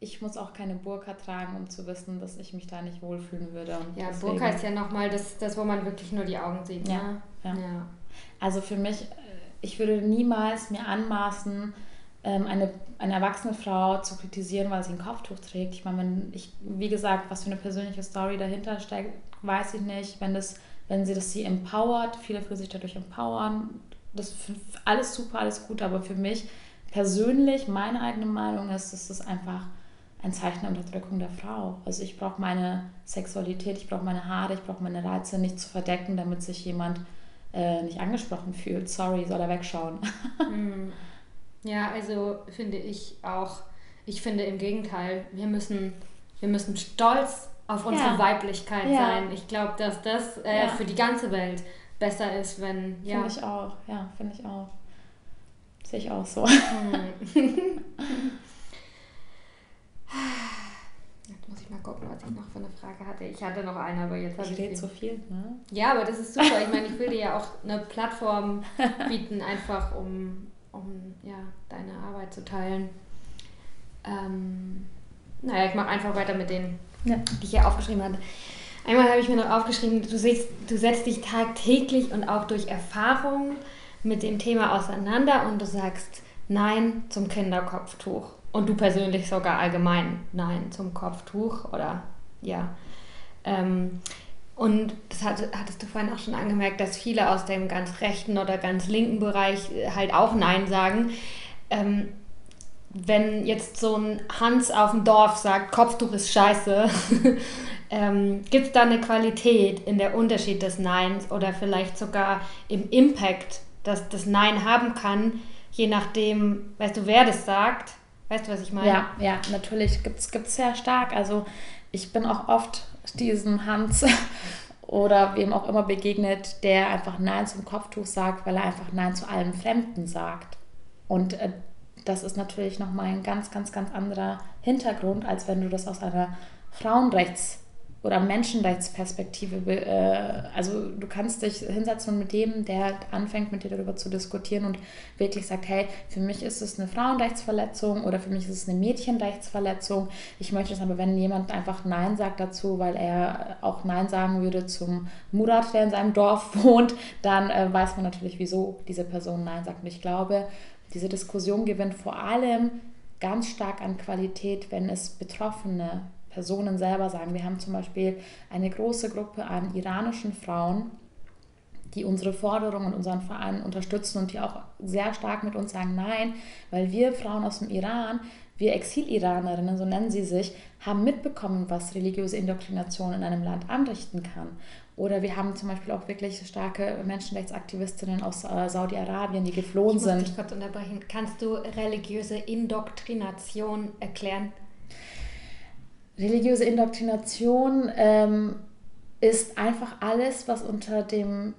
ich muss auch keine Burka tragen, um zu wissen, dass ich mich da nicht wohlfühlen würde. Und ja, deswegen, Burka ist ja nochmal das, das, wo man wirklich nur die Augen sieht. Ja, ne? ja. ja. Also für mich, ich würde niemals mir anmaßen, ähm, eine, eine erwachsene Frau zu kritisieren, weil sie ein Kopftuch trägt. Ich meine, wenn ich, wie gesagt, was für eine persönliche Story dahinter steckt, weiß ich nicht. Wenn, das, wenn sie das sie empowert, viele fühlen sich dadurch empowern, das alles super, alles gut, aber für mich persönlich, meine eigene Meinung ist, dass das einfach ein Zeichen der Unterdrückung der Frau. Also ich brauche meine Sexualität, ich brauche meine Haare, ich brauche meine Reize nicht zu verdecken, damit sich jemand äh, nicht angesprochen fühlt. Sorry, soll er wegschauen. Mm. Ja, also finde ich auch, ich finde im Gegenteil, wir müssen, wir müssen stolz auf unsere ja. Weiblichkeit ja. sein. Ich glaube, dass das äh, ja. für die ganze Welt besser ist, wenn. Ja. Finde ich auch, ja, finde ich auch. Sehe ich auch so. Hm. Jetzt muss ich mal gucken, was ich noch für eine Frage hatte. Ich hatte noch eine, aber jetzt habe ich. Ich so viel, ne? Ja, aber das ist super. Ich meine, ich will dir ja auch eine Plattform bieten, einfach um um ja, deine Arbeit zu teilen. Ähm, naja, ich mache einfach weiter mit denen, ja. die ich hier aufgeschrieben hatte. Einmal habe ich mir noch aufgeschrieben, du, siehst, du setzt dich tagtäglich und auch durch Erfahrung mit dem Thema auseinander und du sagst Nein zum Kinderkopftuch. Und du persönlich sogar allgemein Nein zum Kopftuch oder ja. Ähm, und das hat, hattest du vorhin auch schon angemerkt, dass viele aus dem ganz rechten oder ganz linken Bereich äh, halt auch Nein sagen. Ähm, wenn jetzt so ein Hans auf dem Dorf sagt, Kopftuch ist scheiße, ähm, gibt es da eine Qualität in der Unterschied des Neins oder vielleicht sogar im Impact, dass das Nein haben kann, je nachdem, weißt du, wer das sagt? Weißt du, was ich meine? Ja, ja, natürlich gibt es sehr stark. Also ich bin auch oft diesen Hans oder wem auch immer begegnet, der einfach Nein zum Kopftuch sagt, weil er einfach Nein zu allem Fremden sagt. Und äh, das ist natürlich nochmal ein ganz, ganz, ganz anderer Hintergrund, als wenn du das aus einer Frauenrechts- oder Menschenrechtsperspektive, äh, also du kannst dich hinsetzen und mit dem, der anfängt mit dir darüber zu diskutieren und wirklich sagt, hey, für mich ist es eine Frauenrechtsverletzung oder für mich ist es eine Mädchenrechtsverletzung. Ich möchte es aber, wenn jemand einfach Nein sagt dazu, weil er auch Nein sagen würde zum Murat, der in seinem Dorf wohnt, dann äh, weiß man natürlich, wieso diese Person Nein sagt. Und ich glaube, diese Diskussion gewinnt vor allem ganz stark an Qualität, wenn es Betroffene Personen selber sagen. Wir haben zum Beispiel eine große Gruppe an iranischen Frauen, die unsere Forderungen und unseren Verein unterstützen und die auch sehr stark mit uns sagen, nein, weil wir Frauen aus dem Iran, wir Exil-Iranerinnen, so nennen sie sich, haben mitbekommen, was religiöse Indoktrination in einem Land anrichten kann. Oder wir haben zum Beispiel auch wirklich starke Menschenrechtsaktivistinnen aus äh, Saudi-Arabien, die geflohen ich muss sind. Dich kurz unterbrechen. Kannst du religiöse Indoktrination erklären? Religiöse Indoktrination ähm, ist einfach alles, was unter dem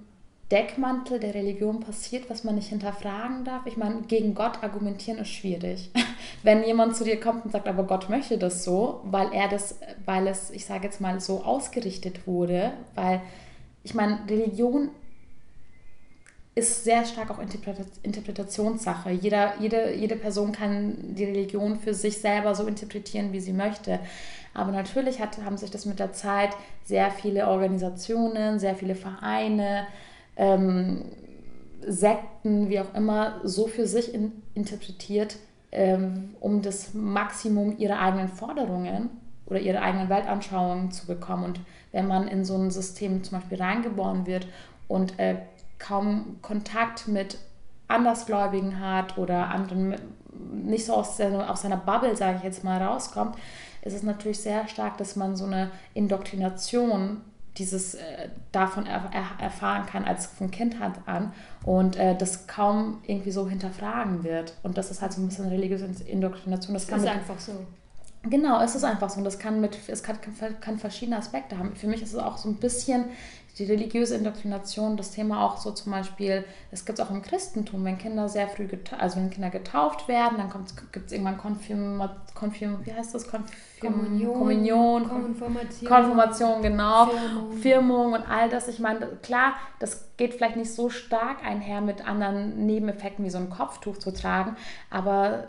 Deckmantel der Religion passiert, was man nicht hinterfragen darf. Ich meine, gegen Gott argumentieren ist schwierig. Wenn jemand zu dir kommt und sagt, aber Gott möchte das so, weil er das, weil es, ich sage jetzt mal, so ausgerichtet wurde, weil ich meine, Religion ist sehr stark auch Interpretationssache. Jeder, jede, jede Person kann die Religion für sich selber so interpretieren, wie sie möchte. Aber natürlich hat, haben sich das mit der Zeit sehr viele Organisationen, sehr viele Vereine, ähm, Sekten, wie auch immer, so für sich in, interpretiert, ähm, um das Maximum ihrer eigenen Forderungen oder ihrer eigenen Weltanschauungen zu bekommen. Und wenn man in so ein System zum Beispiel reingeboren wird und äh, kaum Kontakt mit Andersgläubigen hat oder anderen nicht so aus, aus seiner Bubble, sage ich jetzt mal, rauskommt, ist es natürlich sehr stark, dass man so eine Indoktrination dieses äh, davon er, er, erfahren kann als von Kindheit an und äh, das kaum irgendwie so hinterfragen wird und das ist halt so ein bisschen religiöse Indoktrination. Das, das ist mit, einfach so. Genau, es ist einfach so und das kann mit es kann, kann verschiedene Aspekte haben. Für mich ist es auch so ein bisschen die religiöse Indoktrination, das Thema auch so zum Beispiel, es gibt es auch im Christentum, wenn Kinder sehr früh, also wenn Kinder getauft werden, dann gibt es irgendwann Konfirm, Konfirm, wie heißt das? Konfirm, Kommunion, Kommunion Konfirmation, Konfirmation, genau, Firmung. Firmung und all das. Ich meine, klar, das geht vielleicht nicht so stark einher mit anderen Nebeneffekten wie so ein Kopftuch zu tragen, aber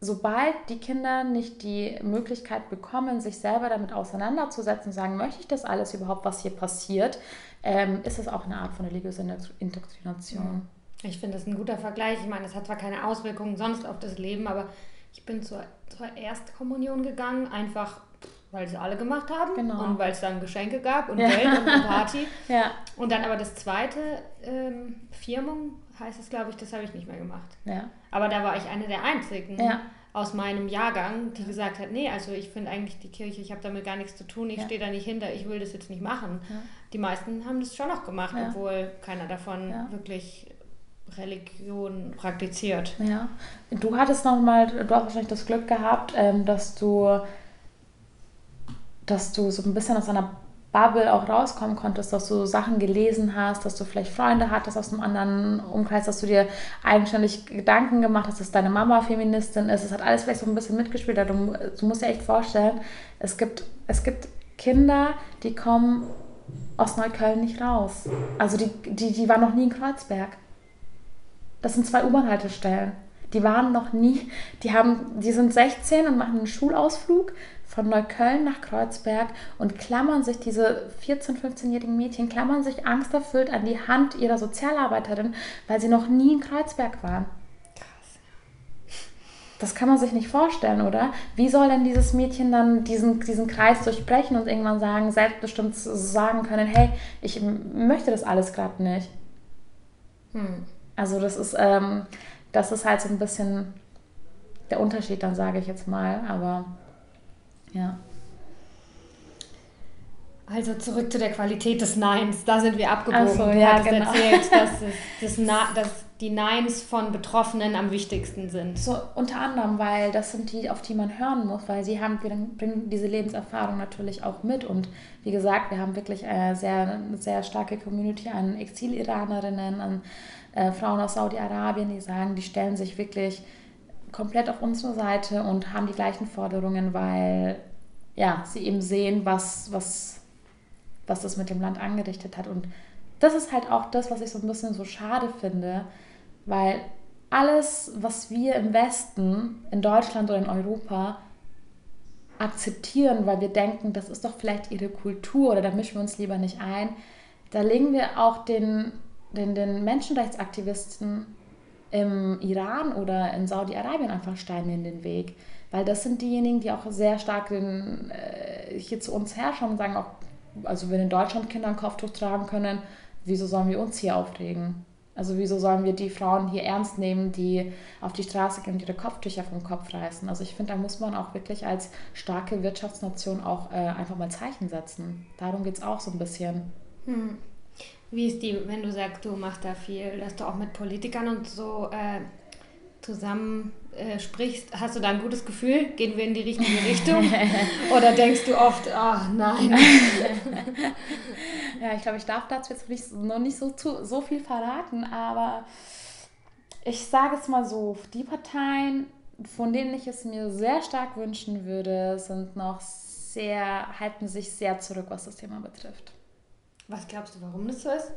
sobald die Kinder nicht die Möglichkeit bekommen, sich selber damit auseinanderzusetzen, sagen, möchte ich das alles überhaupt, was hier passiert, ähm, ist es auch eine Art von religiöser Indoktrination. Ich finde das ein guter Vergleich. Ich meine, es hat zwar keine Auswirkungen sonst auf das Leben, aber ich bin zur, zur Erstkommunion gegangen, einfach weil sie alle gemacht haben genau. und weil es dann Geschenke gab und Geld und eine Party. ja. Und dann aber das zweite, ähm, Firmung heißt es, glaube ich, das habe ich nicht mehr gemacht. Ja. Aber da war ich eine der einzigen ja. aus meinem Jahrgang, die gesagt hat, nee, also ich finde eigentlich die Kirche, ich habe damit gar nichts zu tun, ich stehe da nicht hinter, ich will das jetzt nicht machen. Die meisten haben das schon noch gemacht, obwohl keiner davon wirklich Religion praktiziert. Ja. Du hattest noch mal, du hast wahrscheinlich das Glück gehabt, ähm, dass du dass du so ein bisschen aus einer Bubble auch rauskommen konntest, dass du Sachen gelesen hast, dass du vielleicht Freunde hattest aus einem anderen Umkreis, dass du dir eigenständig Gedanken gemacht hast, dass deine Mama Feministin ist. Es hat alles vielleicht so ein bisschen mitgespielt. Du, du musst dir echt vorstellen, es gibt, es gibt Kinder, die kommen aus Neukölln nicht raus. Also die, die, die waren noch nie in Kreuzberg. Das sind zwei U-Bahn-Haltestellen. Die waren noch nie, die haben, die sind 16 und machen einen Schulausflug von Neukölln nach Kreuzberg und klammern sich diese 14-, 15-jährigen Mädchen, klammern sich angsterfüllt an die Hand ihrer Sozialarbeiterin, weil sie noch nie in Kreuzberg waren. Krass. Das kann man sich nicht vorstellen, oder? Wie soll denn dieses Mädchen dann diesen, diesen Kreis durchbrechen und irgendwann sagen, selbstbestimmt sagen können, hey, ich möchte das alles gerade nicht. Hm. Also das ist, ähm, das ist halt so ein bisschen der Unterschied, dann sage ich jetzt mal, aber ja. Also zurück zu der Qualität des Neins. Da sind wir abgebogen. So, du ja, genau. erzählt, dass, es, das, dass die Neins von Betroffenen am wichtigsten sind. So unter anderem, weil das sind die, auf die man hören muss, weil sie haben, bringen diese Lebenserfahrung natürlich auch mit. Und wie gesagt, wir haben wirklich eine sehr, sehr starke Community an Exil-Iranerinnen, an äh, Frauen aus Saudi-Arabien, die sagen, die stellen sich wirklich komplett auf unsere Seite und haben die gleichen Forderungen, weil ja, sie eben sehen, was, was, was das mit dem Land angerichtet hat. Und das ist halt auch das, was ich so ein bisschen so schade finde, weil alles, was wir im Westen, in Deutschland oder in Europa akzeptieren, weil wir denken, das ist doch vielleicht ihre Kultur oder da mischen wir uns lieber nicht ein, da legen wir auch den, den, den Menschenrechtsaktivisten im Iran oder in Saudi-Arabien einfach Steine in den Weg. Weil das sind diejenigen, die auch sehr stark den, äh, hier zu uns herrschen und sagen auch, also wenn in Deutschland Kinder ein Kopftuch tragen können, wieso sollen wir uns hier aufregen? Also wieso sollen wir die Frauen hier ernst nehmen, die auf die Straße gehen und ihre Kopftücher vom Kopf reißen? Also ich finde, da muss man auch wirklich als starke Wirtschaftsnation auch äh, einfach mal Zeichen setzen. Darum geht es auch so ein bisschen. Hm. Wie ist die, wenn du sagst, du machst da viel, dass du auch mit Politikern und so äh, zusammen äh, sprichst, hast du da ein gutes Gefühl? Gehen wir in die richtige Richtung? Oder denkst du oft, ach oh, nein? ja, ich glaube, ich darf dazu jetzt nicht, noch nicht so, zu, so viel verraten, aber ich sage es mal so, die Parteien, von denen ich es mir sehr stark wünschen würde, sind noch sehr, halten sich sehr zurück, was das Thema betrifft. Was glaubst du, warum das so ist?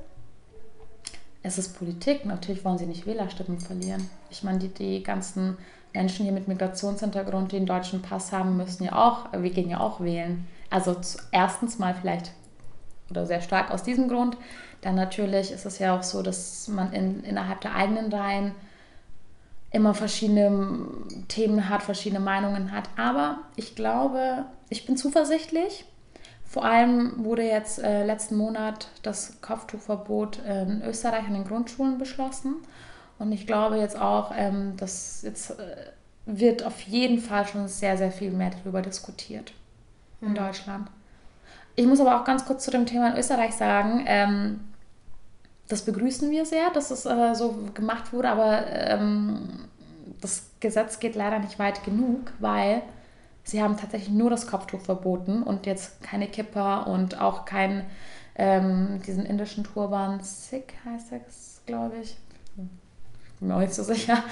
Es ist Politik. Natürlich wollen sie nicht Wählerstimmen verlieren. Ich meine, die, die ganzen Menschen hier mit Migrationshintergrund, die einen deutschen Pass haben, müssen ja auch, wir gehen ja auch wählen. Also erstens mal vielleicht oder sehr stark aus diesem Grund. Dann natürlich ist es ja auch so, dass man in, innerhalb der eigenen Reihen immer verschiedene Themen hat, verschiedene Meinungen hat. Aber ich glaube, ich bin zuversichtlich. Vor allem wurde jetzt äh, letzten Monat das Kopftuchverbot in Österreich in den Grundschulen beschlossen. Und ich glaube jetzt auch, ähm, dass jetzt äh, wird auf jeden Fall schon sehr, sehr viel mehr darüber diskutiert in mhm. Deutschland. Ich muss aber auch ganz kurz zu dem Thema in Österreich sagen, ähm, das begrüßen wir sehr, dass es äh, so gemacht wurde, aber ähm, das Gesetz geht leider nicht weit genug, weil sie haben tatsächlich nur das Kopftuch verboten und jetzt keine Kipper und auch keinen ähm, diesen indischen Turban, Sikh heißt das, glaube ich. Bin mir auch nicht so sicher.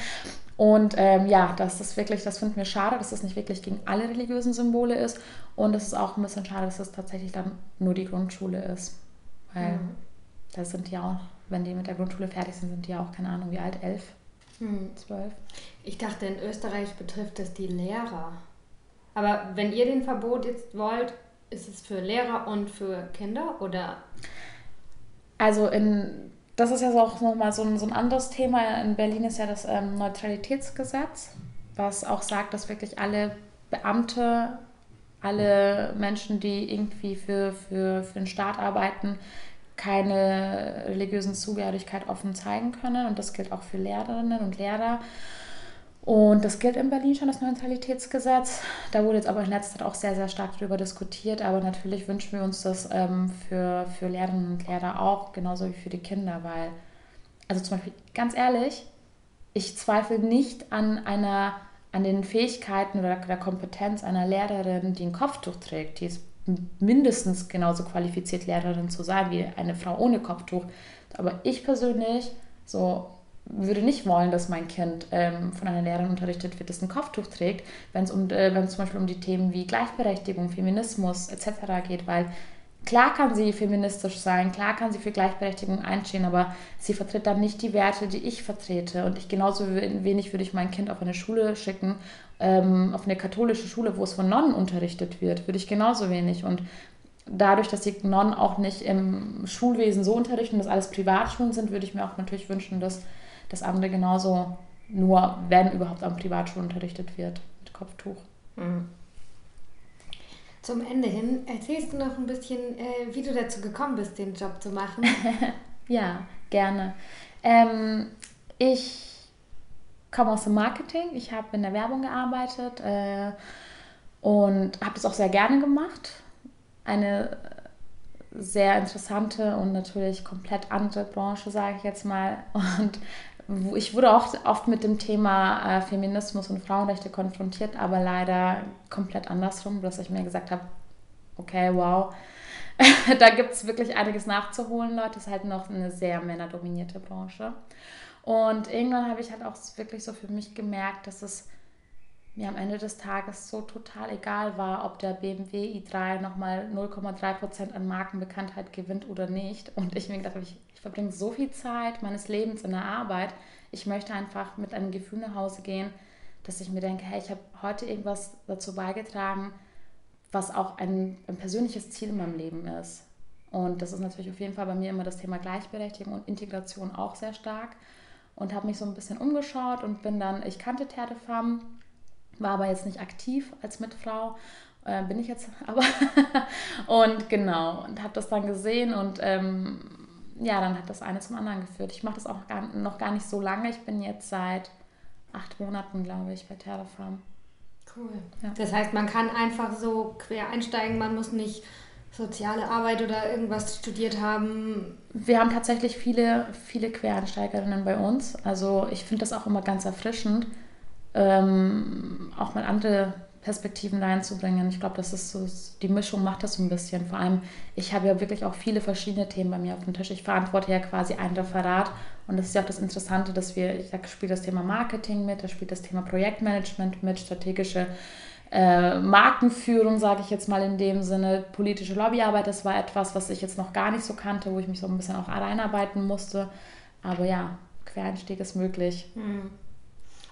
Und ähm, ja, das ist wirklich, das finden wir schade, dass das nicht wirklich gegen alle religiösen Symbole ist. Und es ist auch ein bisschen schade, dass es tatsächlich dann nur die Grundschule ist. Weil mhm. da sind die auch, wenn die mit der Grundschule fertig sind, sind die auch, keine Ahnung, wie alt, elf, mhm. zwölf. Ich dachte, in Österreich betrifft das die Lehrer. Aber wenn ihr den Verbot jetzt wollt, ist es für Lehrer und für Kinder oder? Also in das ist ja auch nochmal so ein, so ein anderes Thema. In Berlin ist ja das ähm, Neutralitätsgesetz, was auch sagt, dass wirklich alle Beamte, alle Menschen, die irgendwie für, für, für den Staat arbeiten, keine religiösen Zugehörigkeit offen zeigen können. Und das gilt auch für Lehrerinnen und Lehrer. Und das gilt in Berlin schon, das Neutralitätsgesetz. Da wurde jetzt aber in letzter Zeit auch sehr, sehr stark darüber diskutiert. Aber natürlich wünschen wir uns das ähm, für, für Lehrerinnen und Lehrer auch, genauso wie für die Kinder. Weil, also zum Beispiel, ganz ehrlich, ich zweifle nicht an einer, an den Fähigkeiten oder der Kompetenz einer Lehrerin, die ein Kopftuch trägt. Die ist mindestens genauso qualifiziert, Lehrerin zu sein wie eine Frau ohne Kopftuch. Aber ich persönlich, so würde nicht wollen, dass mein Kind ähm, von einer Lehrerin unterrichtet wird, das ein Kopftuch trägt, wenn es um, äh, zum Beispiel um die Themen wie Gleichberechtigung, Feminismus etc. geht, weil klar kann sie feministisch sein, klar kann sie für Gleichberechtigung einstehen, aber sie vertritt dann nicht die Werte, die ich vertrete. Und ich genauso wenig würde ich mein Kind auf eine Schule schicken, ähm, auf eine katholische Schule, wo es von Nonnen unterrichtet wird, würde ich genauso wenig. Und dadurch, dass die Nonnen auch nicht im Schulwesen so unterrichten, dass alles Privatschulen sind, würde ich mir auch natürlich wünschen, dass das andere genauso nur, wenn überhaupt am Privatschulen unterrichtet wird, mit Kopftuch. Mhm. Zum Ende hin, erzählst du noch ein bisschen, äh, wie du dazu gekommen bist, den Job zu machen? ja, gerne. Ähm, ich komme aus dem Marketing. Ich habe in der Werbung gearbeitet äh, und habe das auch sehr gerne gemacht. Eine sehr interessante und natürlich komplett andere Branche, sage ich jetzt mal. Und ich wurde auch oft mit dem Thema äh, Feminismus und Frauenrechte konfrontiert, aber leider komplett andersrum, dass ich mir gesagt habe, okay, wow, da gibt es wirklich einiges nachzuholen, Leute. Das ist halt noch eine sehr männerdominierte Branche. Und irgendwann habe ich halt auch wirklich so für mich gemerkt, dass es mir am Ende des Tages so total egal war, ob der BMW i3 nochmal 0,3% an Markenbekanntheit gewinnt oder nicht. Und ich mir gedacht habe, ich ich verbringe so viel Zeit meines Lebens in der Arbeit. Ich möchte einfach mit einem Gefühl nach Hause gehen, dass ich mir denke, hey, ich habe heute irgendwas dazu beigetragen, was auch ein, ein persönliches Ziel in meinem Leben ist. Und das ist natürlich auf jeden Fall bei mir immer das Thema Gleichberechtigung und Integration auch sehr stark. Und habe mich so ein bisschen umgeschaut und bin dann, ich kannte Terdefam, war aber jetzt nicht aktiv als Mitfrau, äh, bin ich jetzt aber. und genau, und habe das dann gesehen und ähm, ja, dann hat das eine zum anderen geführt. Ich mache das auch gar, noch gar nicht so lange. Ich bin jetzt seit acht Monaten, glaube ich, bei Terrafarm. Cool. Ja. Das heißt, man kann einfach so quer einsteigen, man muss nicht soziale Arbeit oder irgendwas studiert haben. Wir haben tatsächlich viele, viele Quereinsteigerinnen bei uns. Also ich finde das auch immer ganz erfrischend, ähm, auch mal andere Perspektiven reinzubringen. Ich glaube, das ist so, die Mischung macht das so ein bisschen. Vor allem, ich habe ja wirklich auch viele verschiedene Themen bei mir auf dem Tisch. Ich verantworte ja quasi ein Referat und das ist ja auch das Interessante, dass wir, da spielt das Thema Marketing mit, da spielt das Thema Projektmanagement mit, strategische äh, Markenführung, sage ich jetzt mal in dem Sinne, politische Lobbyarbeit. Das war etwas, was ich jetzt noch gar nicht so kannte, wo ich mich so ein bisschen auch reinarbeiten musste. Aber ja, Quereinstieg ist möglich. Hm.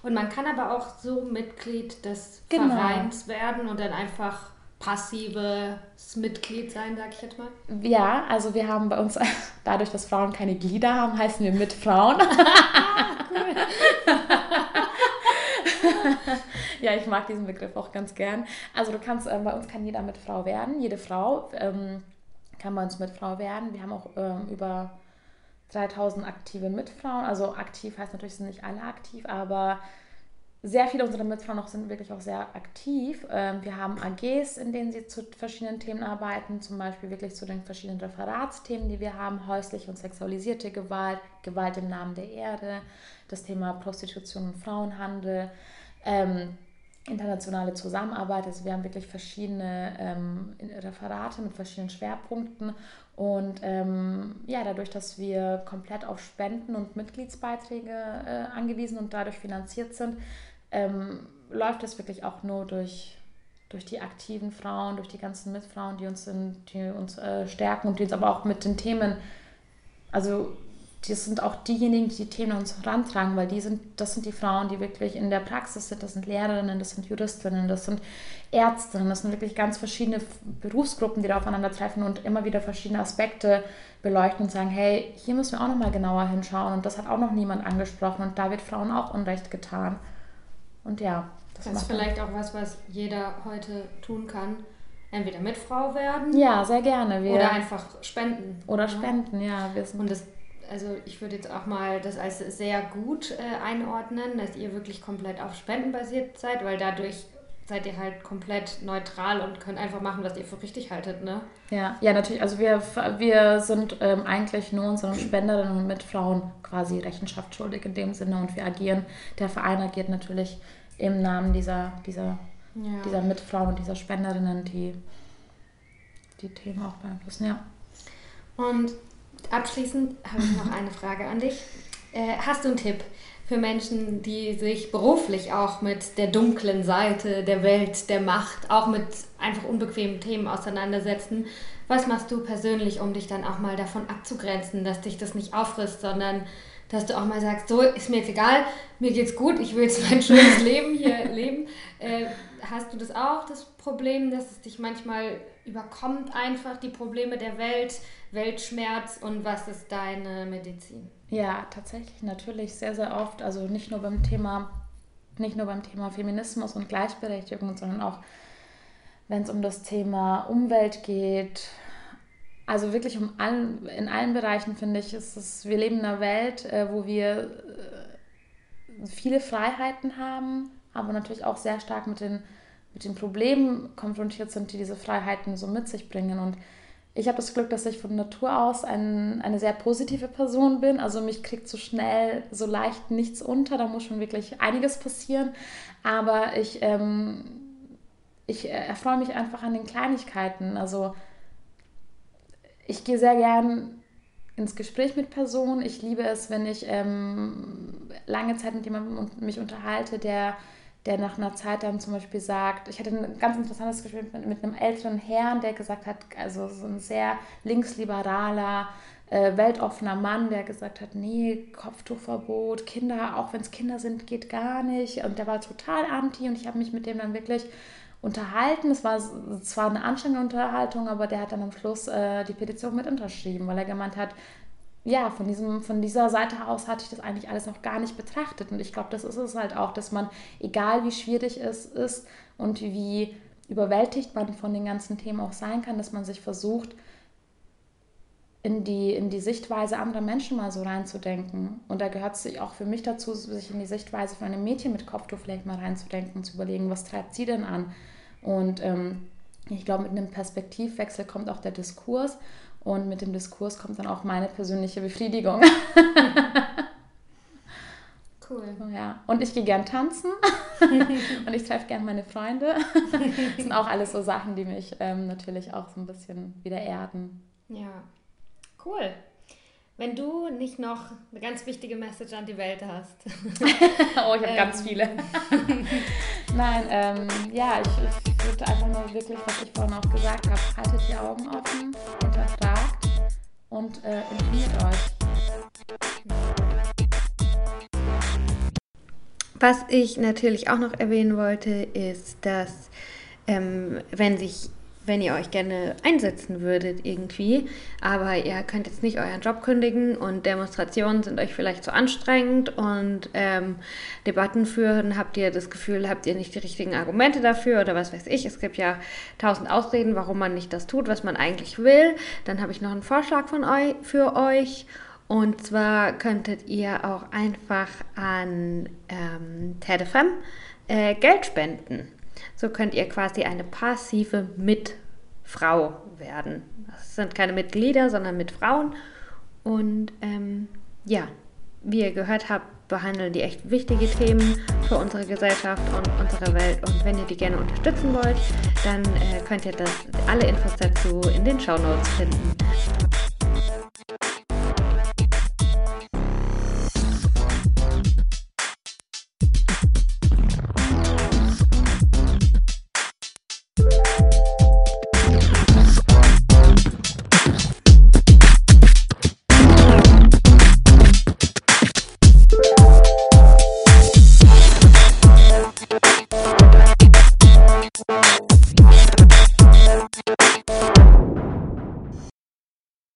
Und man kann aber auch so Mitglied des genau. Vereins werden und dann einfach passives Mitglied sein, sag ich jetzt mal? Ja, also wir haben bei uns, dadurch, dass Frauen keine Glieder haben, heißen wir Mitfrauen. ja, ich mag diesen Begriff auch ganz gern. Also du kannst, äh, bei uns kann jeder Mitfrau werden. Jede Frau ähm, kann bei uns Mitfrau werden. Wir haben auch ähm, über 3000 aktive Mitfrauen. Also aktiv heißt natürlich, sind nicht alle aktiv, aber sehr viele unserer Mitfrauen noch sind wirklich auch sehr aktiv. Ähm, wir haben AGs, in denen sie zu verschiedenen Themen arbeiten, zum Beispiel wirklich zu den verschiedenen Referatsthemen, die wir haben, häusliche und sexualisierte Gewalt, Gewalt im Namen der Erde, das Thema Prostitution und Frauenhandel, ähm, internationale Zusammenarbeit. Also wir haben wirklich verschiedene ähm, Referate mit verschiedenen Schwerpunkten und ähm, ja, dadurch, dass wir komplett auf Spenden und Mitgliedsbeiträge äh, angewiesen und dadurch finanziert sind, ähm, läuft das wirklich auch nur durch, durch die aktiven Frauen, durch die ganzen Mitfrauen, die uns, in, die uns äh, stärken und die uns aber auch mit den Themen, also das sind auch diejenigen, die die Themen uns herantragen, weil die sind, das sind die Frauen, die wirklich in der Praxis sind, das sind Lehrerinnen, das sind Juristinnen, das sind Ärztinnen, das sind wirklich ganz verschiedene Berufsgruppen, die da aufeinandertreffen und immer wieder verschiedene Aspekte beleuchten und sagen, hey, hier müssen wir auch nochmal genauer hinschauen und das hat auch noch niemand angesprochen und da wird Frauen auch Unrecht getan. Und ja, das, das ist vielleicht auch was, was jeder heute tun kann. Entweder mit Frau werden. Ja, sehr gerne. Wir oder einfach spenden. Oder ja. spenden, ja. Und das, also ich würde jetzt auch mal das als sehr gut äh, einordnen, dass ihr wirklich komplett auf Spenden basiert seid, weil dadurch seid ihr halt komplett neutral und könnt einfach machen, was ihr für richtig haltet, ne? Ja, ja, natürlich. Also wir, wir sind ähm, eigentlich nur unseren Spenderinnen und Mitfrauen quasi Rechenschaft schuldig in dem Sinne und wir agieren, der Verein agiert natürlich im Namen dieser, dieser, ja. dieser Mitfrauen und dieser Spenderinnen, die die Themen auch beeinflussen, ja. Und abschließend habe ich noch eine Frage an dich. Äh, hast du einen Tipp für Menschen, die sich beruflich auch mit der dunklen Seite der Welt, der Macht, auch mit einfach unbequemen Themen auseinandersetzen. Was machst du persönlich, um dich dann auch mal davon abzugrenzen, dass dich das nicht auffrisst, sondern dass du auch mal sagst, so ist mir jetzt egal, mir geht's gut, ich will jetzt mein schönes Leben hier leben. Äh, hast du das auch, das Problem, dass es dich manchmal überkommt, einfach die Probleme der Welt, Weltschmerz und was ist deine Medizin? Ja, tatsächlich, natürlich sehr, sehr oft. Also nicht nur beim Thema, nicht nur beim Thema Feminismus und Gleichberechtigung, sondern auch wenn es um das Thema Umwelt geht. Also wirklich um allen, in allen Bereichen finde ich, ist es, wir leben in einer Welt, äh, wo wir äh, viele Freiheiten haben, aber natürlich auch sehr stark mit den, mit den Problemen konfrontiert sind, die diese Freiheiten so mit sich bringen. Und ich habe das Glück, dass ich von Natur aus ein, eine sehr positive Person bin. Also mich kriegt so schnell, so leicht nichts unter. Da muss schon wirklich einiges passieren. Aber ich, ähm, ich erfreue mich einfach an den Kleinigkeiten. Also ich gehe sehr gern ins Gespräch mit Personen. Ich liebe es, wenn ich ähm, lange Zeit mit jemandem mich unterhalte, der der nach einer Zeit dann zum Beispiel sagt, ich hatte ein ganz interessantes Gespräch mit, mit einem älteren Herrn, der gesagt hat, also so ein sehr linksliberaler, äh, weltoffener Mann, der gesagt hat, nee, Kopftuchverbot, Kinder, auch wenn es Kinder sind, geht gar nicht. Und der war total anti und ich habe mich mit dem dann wirklich unterhalten. Es war zwar eine anstrengende Unterhaltung, aber der hat dann am Schluss äh, die Petition mit unterschrieben, weil er gemeint hat, ja, von, diesem, von dieser Seite aus hatte ich das eigentlich alles noch gar nicht betrachtet. Und ich glaube, das ist es halt auch, dass man, egal wie schwierig es ist und wie überwältigt man von den ganzen Themen auch sein kann, dass man sich versucht, in die, in die Sichtweise anderer Menschen mal so reinzudenken. Und da gehört es auch für mich dazu, sich in die Sichtweise von einem Mädchen mit Kopftuch vielleicht mal reinzudenken und zu überlegen, was treibt sie denn an? Und ähm, ich glaube, mit einem Perspektivwechsel kommt auch der Diskurs. Und mit dem Diskurs kommt dann auch meine persönliche Befriedigung. cool. Ja. Und ich gehe gern tanzen. und ich treffe gerne meine Freunde. das sind auch alles so Sachen, die mich ähm, natürlich auch so ein bisschen wieder erden. Ja, cool. Wenn du nicht noch eine ganz wichtige Message an die Welt hast. oh, ich habe ähm. ganz viele. Nein, ähm, ja, ich, ich würde einfach nur wirklich, was ich vorhin auch gesagt habe, haltet die Augen offen, hinterfragt und äh, informiert euch. Was ich natürlich auch noch erwähnen wollte, ist, dass ähm, wenn sich wenn ihr euch gerne einsetzen würdet irgendwie, aber ihr könnt jetzt nicht euren Job kündigen und Demonstrationen sind euch vielleicht zu anstrengend und ähm, Debatten führen, habt ihr das Gefühl, habt ihr nicht die richtigen Argumente dafür oder was weiß ich. Es gibt ja tausend Ausreden, warum man nicht das tut, was man eigentlich will. Dann habe ich noch einen Vorschlag von euch, für euch. Und zwar könntet ihr auch einfach an ähm, TEDFM äh, Geld spenden. So könnt ihr quasi eine passive Mitfrau werden. Das sind keine Mitglieder, sondern Mitfrauen. Und ähm, ja, wie ihr gehört habt, behandeln die echt wichtige Themen für unsere Gesellschaft und unsere Welt. Und wenn ihr die gerne unterstützen wollt, dann äh, könnt ihr das, alle Infos dazu in den Show Notes finden.